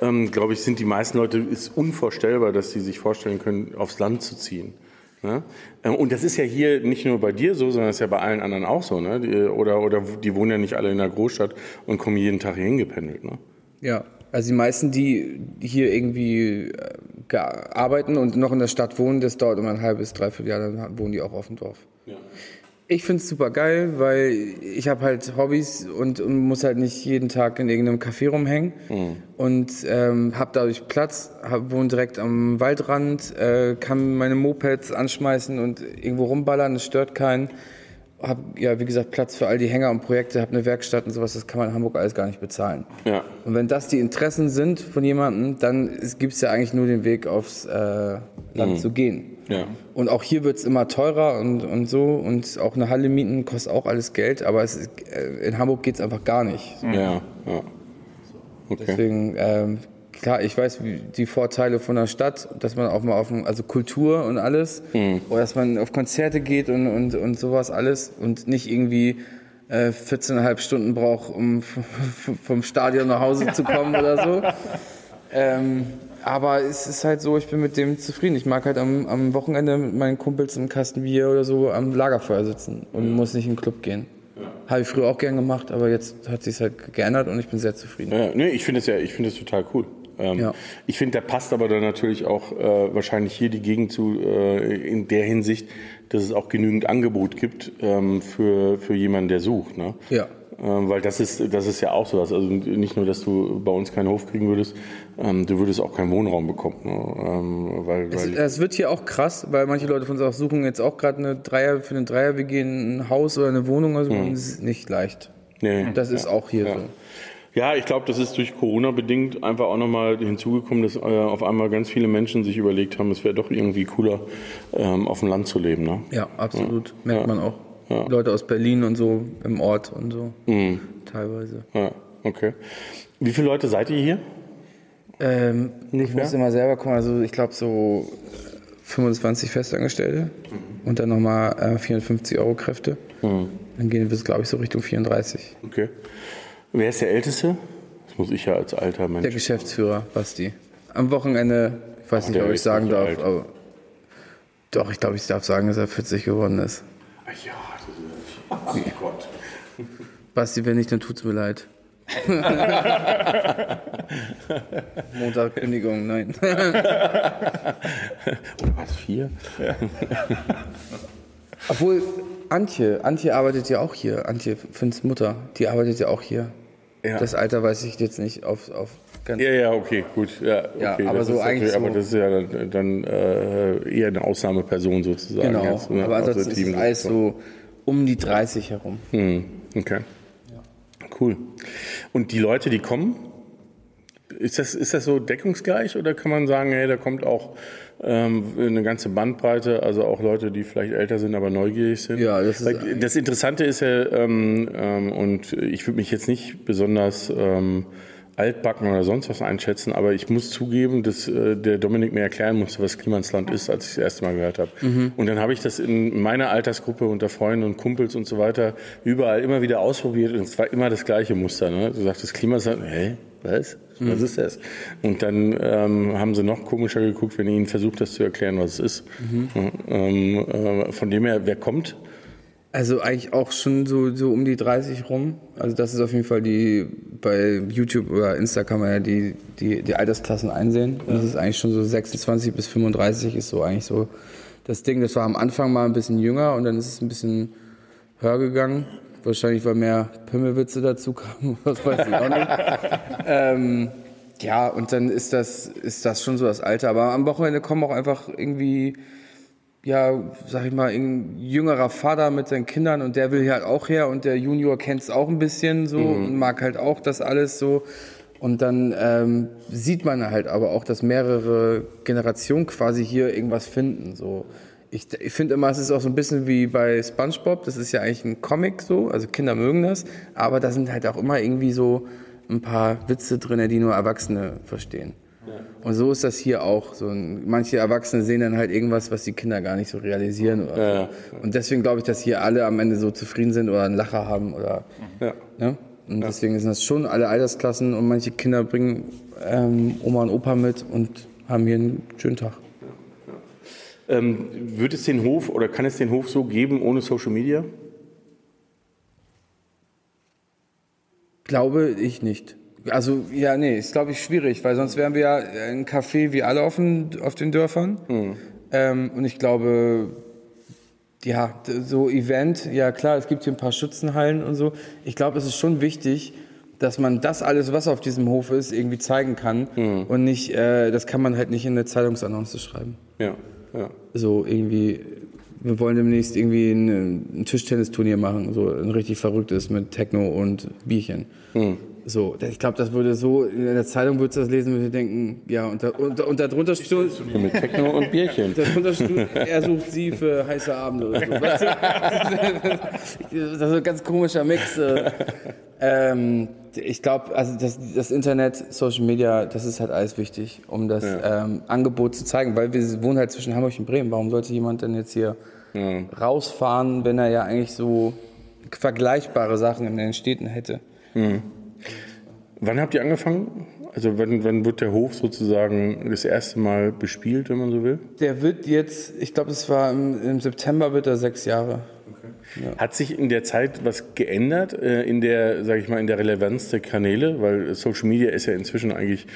ähm, glaube ich, sind die meisten Leute, ist unvorstellbar, dass sie sich vorstellen können, aufs Land zu ziehen. Ne? Ähm, Und das ist ja hier nicht nur bei dir so, sondern das ist ja bei allen anderen auch so. Ne? Die, oder, oder die wohnen ja nicht alle in der Großstadt und kommen jeden Tag hier hingependelt. Ne? Ja, also die meisten, die hier irgendwie äh, arbeiten und noch in der Stadt wohnen, das dauert immer ein halbes, dreiviertel Jahr, dann wohnen die auch auf dem Dorf. Ich finde es super geil, weil ich habe halt Hobbys und, und muss halt nicht jeden Tag in irgendeinem Café rumhängen und ähm, habe dadurch Platz, hab, wohne direkt am Waldrand, äh, kann meine Mopeds anschmeißen und irgendwo rumballern, das stört keinen. Hab ja, wie gesagt, Platz für all die Hänger und Projekte, habe eine Werkstatt und sowas, das kann man in Hamburg alles gar nicht bezahlen. Ja. Und wenn das die Interessen sind von jemandem, dann gibt es ja eigentlich nur den Weg aufs äh, Land zu gehen. Ja. Und auch hier wird es immer teurer und, und so. Und auch eine Halle mieten kostet auch alles Geld. Aber ist, äh, in Hamburg geht es einfach gar nicht. Ja, ja. Okay. Deswegen, ähm, klar, ich weiß wie, die Vorteile von der Stadt, dass man auch mal auf, also Kultur und alles, oder dass man auf Konzerte geht und, und, und sowas alles und nicht irgendwie äh, 14,5 Stunden braucht, um vom Stadion nach Hause zu kommen oder so. Ähm, aber es ist halt so, ich bin mit dem zufrieden. Ich mag halt am, am Wochenende mit meinen Kumpels im Kasten Bier oder so am Lagerfeuer sitzen und muss nicht in den Club gehen. Habe ich früher auch gern gemacht, aber jetzt hat sich halt geändert und ich bin sehr zufrieden. Ja, nee, ich finde es ja, ich finde es total cool. Ähm, Ja. Ich finde, der passt aber dann natürlich auch äh, wahrscheinlich hier die Gegend zu, äh, in der Hinsicht, dass es auch genügend Angebot gibt ähm, für, für jemanden, der sucht. Ne? Ja. Ähm, weil das ist, das ist ja auch sowas. Also nicht nur, dass du bei uns keinen Hof kriegen würdest, ähm, du würdest auch keinen Wohnraum bekommen. Ne? Ähm, weil, Es, weil, es wird hier auch krass, weil manche Leute von uns auch suchen jetzt auch gerade eine Dreier für eine Dreier, wir gehen ein Haus oder eine Wohnung oder so. und Das ist nicht leicht. nee. Das ist auch hier so. Ja, ich glaube, das ist durch Corona bedingt einfach auch nochmal hinzugekommen, dass äh, auf einmal ganz viele Menschen sich überlegt haben, es wäre doch irgendwie cooler, ähm, auf dem Land zu leben. Ne? Ja, absolut. Merkt Ja. man auch. Ja. Leute aus Berlin und so im Ort und so. Teilweise. Ja, okay. Wie viele Leute seid ihr hier? Ähm, ich muss immer selber kommen, also ich glaube so 25 Festangestellte und dann nochmal äh, 450 Euro Kräfte. Dann gehen wir, glaube ich, so Richtung 34. Okay. Wer ist der Älteste? Das muss ich ja als alter Mensch. Der Geschäftsführer, Basti. Am Wochenende, ich weiß nicht, ob ich sagen darf, alt. aber doch, ich glaube, ich darf sagen, dass er 40 geworden ist. Ach ja, das ist, oh Gott. Basti, wenn nicht, dann tut's mir leid. Montag Kündigung, nein. Oder was, vier? Obwohl, Antje, Antje arbeitet ja auch hier. Antje, Finns Mutter, die arbeitet ja auch hier. Ja. Das Alter weiß ich jetzt nicht auf, auf ganz. Ja, ja, okay, gut. Ja, Ja, okay, aber das so ist eigentlich natürlich- Aber so- das ist ja dann, dann äh, eher eine Ausnahmeperson sozusagen. genau. jetzt, ne, Aber ansonsten ist Team es alles so um die 30 herum. Hm, okay. Cool. Und die Leute, die kommen, ist das, ist das so deckungsgleich oder kann man sagen, hey, da kommt auch eine ganze Bandbreite, also auch Leute, die vielleicht älter sind, aber neugierig sind? Ja, das ist das Interessante ist ja, ähm, ähm, und ich würde mich jetzt nicht besonders ähm, altbacken oder sonst was einschätzen, aber ich muss zugeben, dass äh, der Dominik mir erklären musste, was Klimansland ist, als ich das erste Mal gehört habe. Und dann habe ich das in meiner Altersgruppe unter Freunden und Kumpels und so weiter überall immer wieder ausprobiert und es war immer das gleiche Muster. Ne? Du sagtest Klimasland, hä? Was? Was ist das? Und dann ähm, haben sie noch komischer geguckt, wenn ich ihnen versucht, das zu erklären, was es ist. Ja, ähm, äh, von dem her, wer kommt? Also eigentlich auch schon so, so um die 30 rum. Also das ist auf jeden Fall die, bei YouTube oder Insta kann man ja die, die, die Altersklassen einsehen. Und das ist eigentlich schon so 26 bis 35 ist so eigentlich so das Ding. Das war am Anfang mal ein bisschen jünger und dann ist es ein bisschen höher gegangen. Wahrscheinlich, weil mehr Pimmelwitze dazu kamen, was weiß ich auch nicht. ähm, ja, und dann ist das, ist das schon so das Alter. Aber am Wochenende kommen auch einfach irgendwie ja, sag ich mal, ein jüngerer Vater mit seinen Kindern und der will hier halt auch her und der Junior kennt es auch ein bisschen so und mag halt auch das alles so. Und dann ähm, sieht man halt aber auch, dass mehrere Generationen quasi hier irgendwas finden. So. Ich, ich finde immer, es ist auch so ein bisschen wie bei SpongeBob. Das ist ja eigentlich ein Comic so, also Kinder mögen das, aber da sind halt auch immer irgendwie so ein paar Witze drin, die nur Erwachsene verstehen. Und so ist das hier auch. So, manche Erwachsene sehen dann halt irgendwas, was die Kinder gar nicht so realisieren. Ja, ja. so. Und deswegen glaube ich, dass hier alle am Ende so zufrieden sind oder einen Lacher haben. Oder, Ja. ne? Und deswegen sind das schon alle Altersklassen und manche Kinder bringen ähm, Oma und Opa mit und haben hier einen schönen Tag. Ähm, wird es den Hof oder kann es den Hof so geben ohne Social Media? Glaube ich nicht. Also, ja, nee, ist glaube ich schwierig, weil sonst wären wir ja ein Café wie alle auf den, auf den Dörfern. Ähm, und ich glaube, ja, so Event, ja klar, es gibt hier ein paar Schützenhallen und so. Ich glaube, es ist schon wichtig, dass man das alles, was auf diesem Hof ist, irgendwie zeigen kann. Und nicht, äh, das kann man halt nicht in eine Zeitungsannonce schreiben. Ja, ja. So irgendwie, wir wollen demnächst irgendwie ein, ein Tischtennisturnier machen, so ein richtig verrücktes mit Techno und Bierchen. So, ich glaube, das würde so, in der Zeitung würdest du das lesen, würde denken, ja, und, da, und, und darunter steht, Mit Techno und Bierchen. darunter steht, er sucht sie für heiße Abende oder so. Weißt du? Das ist ein ganz komischer Mix. äh. Ähm, ich glaube, also das, das Internet, Social Media, das ist halt alles wichtig, um das ähm, Angebot zu zeigen, weil wir wohnen halt zwischen Hamburg und Bremen. Warum sollte jemand denn jetzt hier rausfahren, wenn er ja eigentlich so vergleichbare Sachen in den Städten hätte? Wann habt ihr angefangen? Also wann, wann wird der Hof sozusagen das erste Mal bespielt, wenn man so will? Der wird jetzt, ich glaube, es war im, im September wird er sechs Jahre. Hat sich in der Zeit was geändert äh, in der, sage ich mal, in der Relevanz der Kanäle? Weil Social Media ist ja inzwischen eigentlich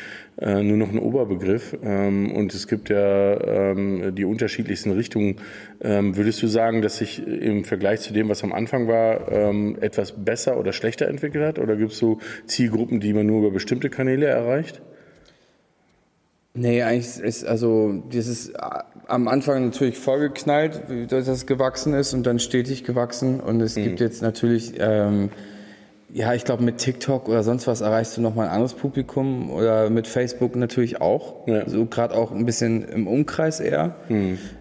äh, nur noch ein Oberbegriff ähm, und es gibt ja ähm, die unterschiedlichsten Richtungen. Ähm, würdest du sagen, dass sich im Vergleich zu dem, was am Anfang war, etwas besser oder schlechter entwickelt hat? Oder gibt es so Zielgruppen, die man nur über bestimmte Kanäle erreicht? Nee, eigentlich ist also dieses äh, am Anfang natürlich vollgeknallt, dass es gewachsen ist und dann stetig gewachsen. Und es gibt jetzt natürlich, ähm, ja, ich glaube mit TikTok oder sonst was erreichst du nochmal ein anderes Publikum oder mit Facebook natürlich auch. Ja. So gerade auch ein bisschen im Umkreis eher.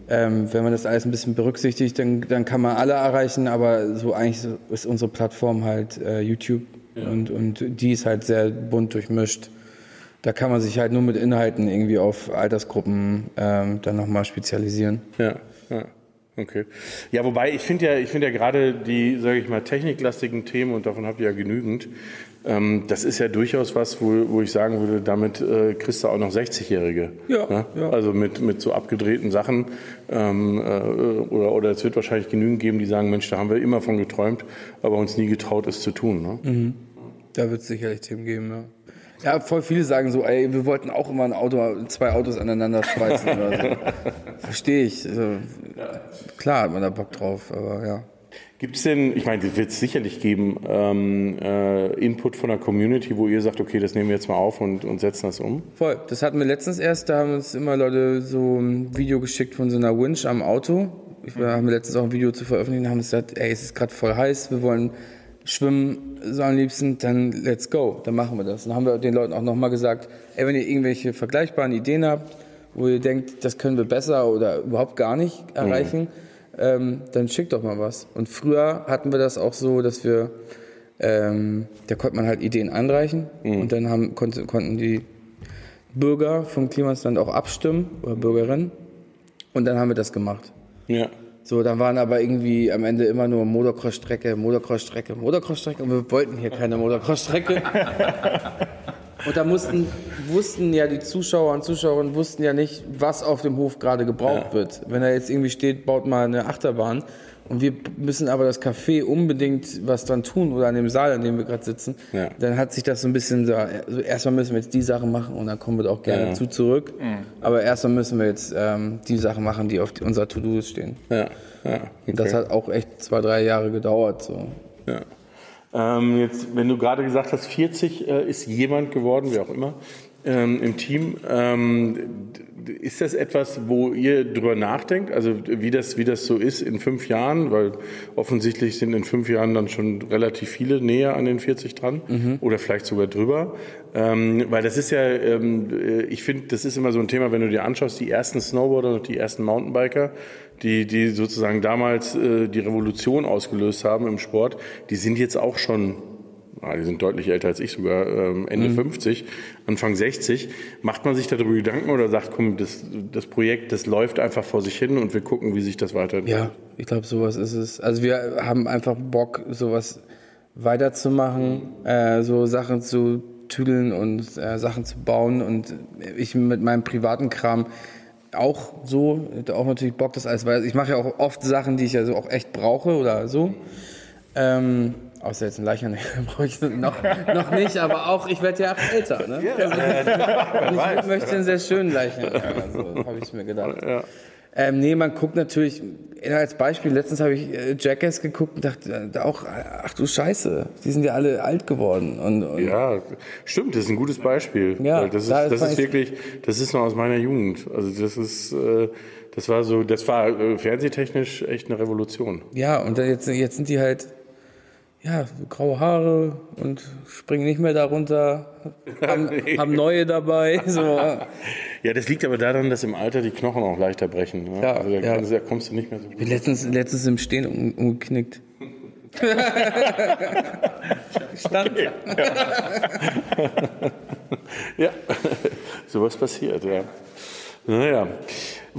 Ähm, wenn man das alles ein bisschen berücksichtigt, dann, dann kann man alle erreichen, aber so eigentlich ist unsere Plattform halt äh, YouTube und, und die ist halt sehr bunt durchmischt. Da kann man sich halt nur mit Inhalten irgendwie auf Altersgruppen ähm, dann nochmal spezialisieren. Ja, ja. Okay. Ja, wobei ich finde ja, ich finde ja gerade die, sage ich mal, techniklastigen Themen und davon habt ihr ja genügend. Ähm, das ist ja durchaus was, wo, wo ich sagen würde, damit äh, kriegst du auch noch 60-Jährige. Ja, Ne? ja. Also mit, mit so abgedrehten Sachen. Ähm, äh, oder, oder es wird wahrscheinlich genügend geben, die sagen, Mensch, da haben wir immer von geträumt, aber uns nie getraut, es zu tun. Ne? Da wird es sicherlich Themen geben, ja. Ja, voll viele sagen so, ey, wir wollten auch immer ein Auto, zwei Autos aneinander schweißen oder so. Verstehe ich. Also, klar hat man da Bock drauf, aber ja. Gibt es denn, ich meine, es wird es sicherlich geben, ähm, äh, Input von der Community, wo ihr sagt, okay, das nehmen wir jetzt mal auf und, und setzen das um? Voll. Das hatten wir letztens erst, da haben uns immer Leute so ein Video geschickt von so einer Winch am Auto. Ich wir haben letztens auch ein Video zu veröffentlichen, haben gesagt, ey, es ist gerade voll heiß, wir wollen schwimmen, so am liebsten, dann let's go, dann machen wir das. Dann haben wir den Leuten auch nochmal gesagt, ey, wenn ihr irgendwelche vergleichbaren Ideen habt, wo ihr denkt, das können wir besser oder überhaupt gar nicht erreichen, ähm, dann schickt doch mal was. Und früher hatten wir das auch so, dass wir, ähm, da konnte man halt Ideen einreichen und dann haben, konnte, konnten die Bürger vom Klimasland auch abstimmen oder Bürgerinnen. Und dann haben wir das gemacht. Ja. So, dann waren aber irgendwie am Ende immer nur Motocross-Strecke, Motocross-Strecke, Motocross-Strecke und wir wollten hier keine Motocross-Strecke. Und da mussten, wussten ja die Zuschauer und Zuschauerinnen wussten ja nicht, was auf dem Hof gerade gebraucht Ja. wird. Wenn da jetzt irgendwie steht, baut mal eine Achterbahn und wir müssen aber das Café unbedingt was dran tun oder an dem Saal, an dem wir gerade sitzen, Ja. dann hat sich das so ein bisschen so, also erstmal müssen wir jetzt die Sachen machen und dann kommen wir auch gerne Ja. zu zurück. Aber erstmal müssen wir jetzt ähm, die Sachen machen, die auf die, unserer To-Do stehen. Ja, ja. Und das hat auch echt zwei, drei Jahre gedauert. So. ja. Ähm, jetzt, wenn du gerade gesagt hast, 40 äh, ist jemand geworden, wer auch immer, ähm, im Team. Ähm, ist das etwas, wo ihr drüber nachdenkt? Also wie das, wie das so ist in fünf Jahren? Weil offensichtlich sind in fünf Jahren dann schon relativ viele näher an den 40 dran oder vielleicht sogar drüber. Ähm, weil das ist ja, ähm, äh, ich finde, das ist immer so ein Thema, wenn du dir anschaust, die ersten Snowboarder und die ersten Mountainbiker, die, die sozusagen damals äh, die Revolution ausgelöst haben im Sport, die sind jetzt auch schon ah, die sind deutlich älter als ich sogar, ähm, Ende 50, Anfang 60. Macht man sich darüber Gedanken oder sagt, komm, das, das Projekt, das läuft einfach vor sich hin und wir gucken, wie sich das weiterentwickelt? Ja, ich glaube, sowas ist es. Also wir haben einfach Bock, sowas weiterzumachen, äh, so Sachen zu tüdeln und äh, Sachen zu bauen und ich mit meinem privaten Kram auch so, hätte auch natürlich Bock, das alles weiter. Ich mache ja auch oft Sachen, die ich also auch echt brauche oder so. Ähm, außer jetzt ein Leichern brauche ich noch, noch nicht, aber auch, ich werde ja auch älter. Ne? Also, ich möchte einen sehr schönen Leichern. Also, habe ich mir gedacht. Ähm, nee, man guckt natürlich, als Beispiel, letztens habe ich äh, Jackass geguckt und dachte äh, auch, ach du Scheiße, die sind ja alle alt geworden. Und, und Ja, stimmt, das ist ein gutes Beispiel. Ja, das ist, da das weiß ist ich- wirklich, das ist noch aus meiner Jugend. Also das ist, äh, das war so, das war äh, fernsehtechnisch echt eine Revolution. Ja, und jetzt, jetzt sind die halt, ja, so graue Haare und springen nicht mehr darunter, haben, haben neue dabei. So. Ja, das liegt aber daran, dass im Alter die Knochen auch leichter brechen. Ne? Ja, also da, ja. kannst, da kommst du nicht mehr so Ich bin letztens, letztens im Stehen um, umgeknickt. Stand. Ja, sowas passiert, ja. Naja,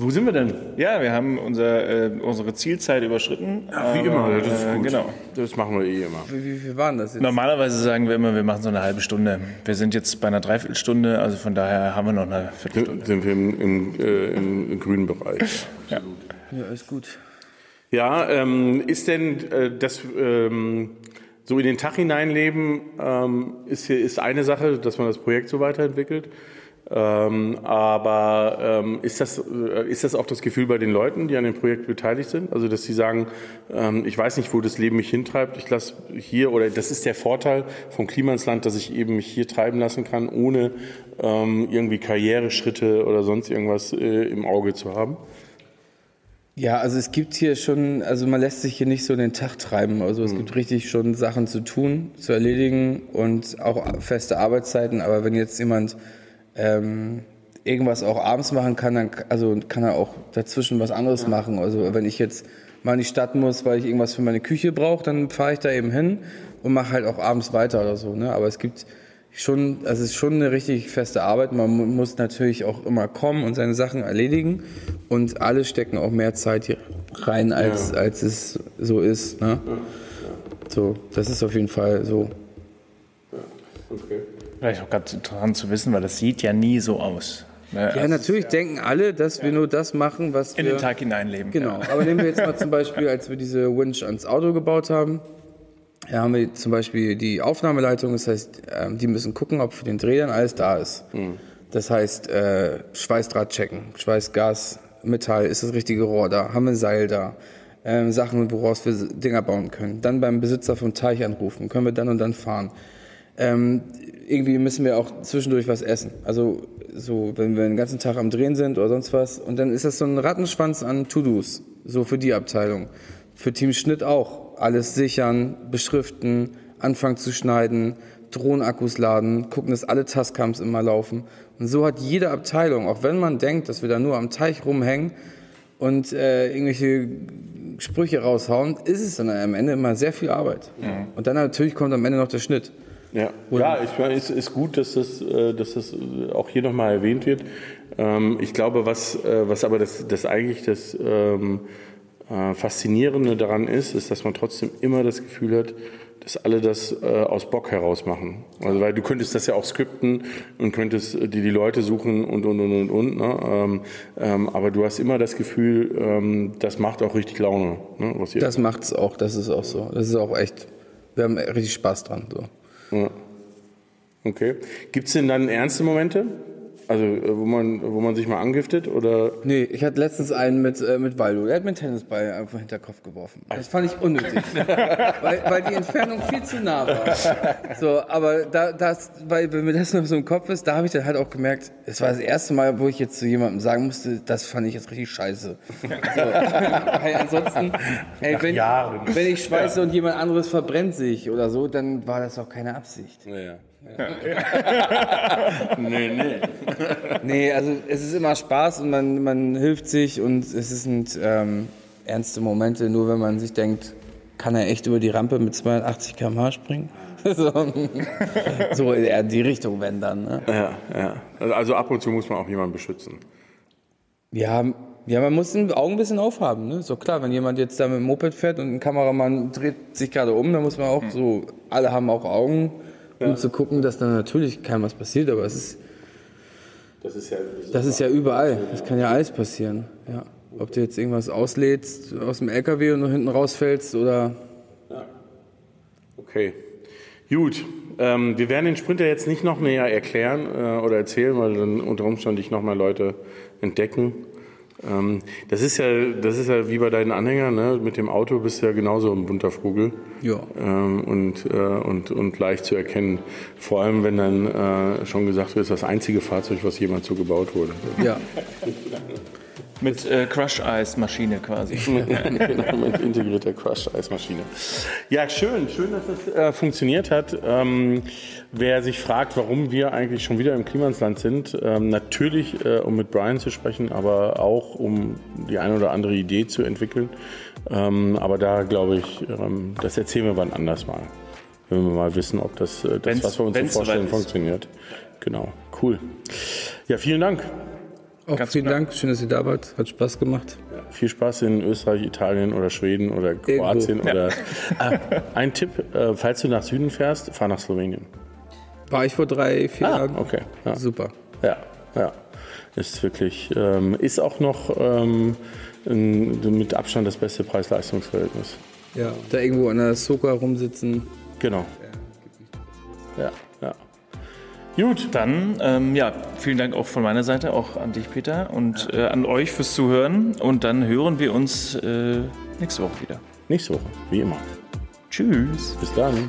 wo sind wir denn? Ja, wir haben unser, äh, unsere Zielzeit überschritten. Wie immer, das ist äh, gut. Genau. Das machen wir eh immer. Wie, wie viel waren das jetzt? Normalerweise sagen wir immer, wir machen so eine halbe Stunde. Wir sind jetzt bei einer Dreiviertelstunde, also von daher haben wir noch eine Viertelstunde. Sind wir im, im, äh, im grünen Bereich. Ja, ist gut. Ja, ähm, ist denn äh, das ähm, so in den Tag hineinleben ähm, ist, hier, ist eine Sache, dass man das Projekt so weiterentwickelt. Ähm, aber ähm, ist, das, äh, ist das auch das Gefühl bei den Leuten, die an dem Projekt beteiligt sind? Also, dass sie sagen, ähm, ich weiß nicht, wo das Leben mich hintreibt, ich lasse hier, oder das ist der Vorteil vom Klima ins Land, dass ich eben mich hier treiben lassen kann, ohne ähm, irgendwie Karriereschritte oder sonst irgendwas äh, im Auge zu haben? Ja, also es gibt hier schon, also man lässt sich hier nicht so den Tag treiben. Also es gibt richtig schon Sachen zu tun, zu erledigen und auch feste Arbeitszeiten. Aber wenn jetzt jemand ähm, irgendwas auch abends machen kann, dann also kann er auch dazwischen was anderes machen. Also wenn ich jetzt mal in die Stadt muss, weil ich irgendwas für meine Küche brauche, dann fahre ich da eben hin und mache halt auch abends weiter oder so. Ne? Aber es gibt schon, also es ist schon eine richtig feste Arbeit. Man mu- muss natürlich auch immer kommen und seine Sachen erledigen. Und alle stecken auch mehr Zeit hier rein, als, als es so ist. Ne? So, das ist auf jeden Fall so. Okay. Vielleicht auch ganz interessant zu wissen, weil das sieht ja nie so aus. Ne? Ja, natürlich denken alle, dass wir nur das machen, was In wir... den Tag hineinleben. Genau, aber nehmen wir jetzt mal zum Beispiel, als wir diese Winch ans Auto gebaut haben, da haben wir zum Beispiel die Aufnahmeleitung, das heißt, ähm, die müssen gucken, ob für den Dreh dann alles da ist. Das heißt, äh, Schweißdraht checken, Schweißgas, Metall, ist das richtige Rohr da, haben wir ein Seil da, ähm, Sachen, woraus wir Dinger bauen können. Dann beim Besitzer vom Teich anrufen, können wir dann und dann fahren. Ähm, irgendwie müssen wir auch zwischendurch was essen. Also so, wenn wir den ganzen Tag am Drehen sind oder sonst was. Und dann ist das so ein Rattenschwanz an To-Dos, so für die Abteilung. Für Team Schnitt auch. Alles sichern, beschriften, anfangen zu schneiden, Drohnenakkus laden, gucken, dass alle Tascams immer laufen. Und so hat jede Abteilung, auch wenn man denkt, dass wir da nur am Teich rumhängen und äh, irgendwelche Sprüche raushauen, ist es dann am Ende immer sehr viel Arbeit. Und dann natürlich kommt am Ende noch der Schnitt. Ja, ja ich meine, es ist gut, dass das, äh, dass das äh, auch hier nochmal erwähnt wird. Ähm, Ich glaube, was, äh, was aber das, das eigentlich das ähm, äh, Faszinierende daran ist, ist, dass man trotzdem immer das Gefühl hat, dass alle das äh, aus Bock heraus machen. Also weil du könntest das ja auch skripten und könntest äh, dir die Leute suchen und und und und und. Ne? Ähm, ähm, aber du hast immer das Gefühl, ähm, das macht auch richtig Laune, ne? Das macht's auch, das ist auch so. Das ist auch echt, wir haben richtig Spaß dran. So. Ja. Okay. Gibt es denn dann ernste Momente? Also, äh, wo man, wo man sich mal angiftet? Oder? Nee, ich hatte letztens einen mit, äh, mit Waldo. Der hat mir einen Tennisball einfach hinter den Kopf geworfen. Das fand ich unnötig. weil, weil die Entfernung viel zu nah war. So, aber da, das, weil, wenn mir das noch so im Kopf ist, da habe ich dann halt auch gemerkt, es war das erste Mal, wo ich jetzt zu jemandem sagen musste, das fand ich jetzt richtig scheiße. So, weil ansonsten, ey, wenn, wenn ich schweiße und jemand anderes verbrennt sich oder so, dann war das auch keine Absicht. Ja. Nee, nee. Nee, also es ist immer Spaß und man, man hilft sich und es sind ähm, ernste Momente, nur wenn man sich denkt, kann er echt über die Rampe mit 280 km/h springen? so, so eher in die Richtung, wenn dann. Ne? Ja, ja. Also ab und zu muss man auch jemanden beschützen. Ja, ja, man muss die Augen ein bisschen aufhaben. Ne? So klar, wenn jemand jetzt da mit dem Moped fährt und ein Kameramann dreht sich gerade um, dann muss man auch so, alle haben auch Augen, um zu gucken, dass dann natürlich keinem was passiert, aber es ist, Das ist ja. das ist ja überall. Das kann ja alles passieren. Ja. Ob du jetzt irgendwas auslädst aus dem LKW und nur hinten rausfällst oder. Okay. Gut. Ähm, wir werden den Sprinter jetzt nicht noch näher erklären äh, oder erzählen, weil dann unter Umständen dich noch mal Leute entdecken. Ähm, das ist ja, das ist ja wie bei deinen Anhängern, ne? Mit dem Auto bist du ja genauso ein bunter Vogel. Ja. Ähm, und, äh, und, und leicht zu erkennen. Vor allem, wenn dann äh, schon gesagt wird, ist das einzige Fahrzeug, was jemals so gebaut wurde. Ja. Mit äh, Crush-Eis-Maschine quasi. Genau, mit integrierter Crush-Eismaschine. Ja, schön, schön, dass das äh, funktioniert hat. Ähm, wer sich fragt, warum wir eigentlich schon wieder im Klimansland sind, ähm, natürlich, äh, um mit Brian zu sprechen, aber auch um die eine oder andere Idee zu entwickeln. Ähm, aber da glaube ich, ähm, das erzählen wir wann anders mal. Wenn wir mal wissen, ob das, äh, das was wir uns so vorstellen, funktioniert. Genau, cool. Ja, vielen Dank. Auch Ganz vielen klar. Dank, schön, dass ihr da wart. Hat Spaß gemacht. Viel Spaß in Österreich, Italien oder Schweden oder Kroatien oder. Ah, ein Tipp: äh, Falls du nach Süden fährst, fahr nach Slowenien. War ich vor drei, vier Ah, Jahren. okay. Ja, Super. ja. ja. Ist wirklich, ähm, ist auch noch ähm, ein, mit Abstand das beste Preis-Leistungs-Verhältnis. Ja. Da irgendwo an der Soka rumsitzen. Genau. Ja, ja. Gut, Dann, ähm, ja, vielen Dank auch von meiner Seite, auch an dich, Peter, und äh, an euch fürs Zuhören. Und dann hören wir uns äh, nächste Woche wieder. nächste Woche, wie immer. Tschüss. Bis dann.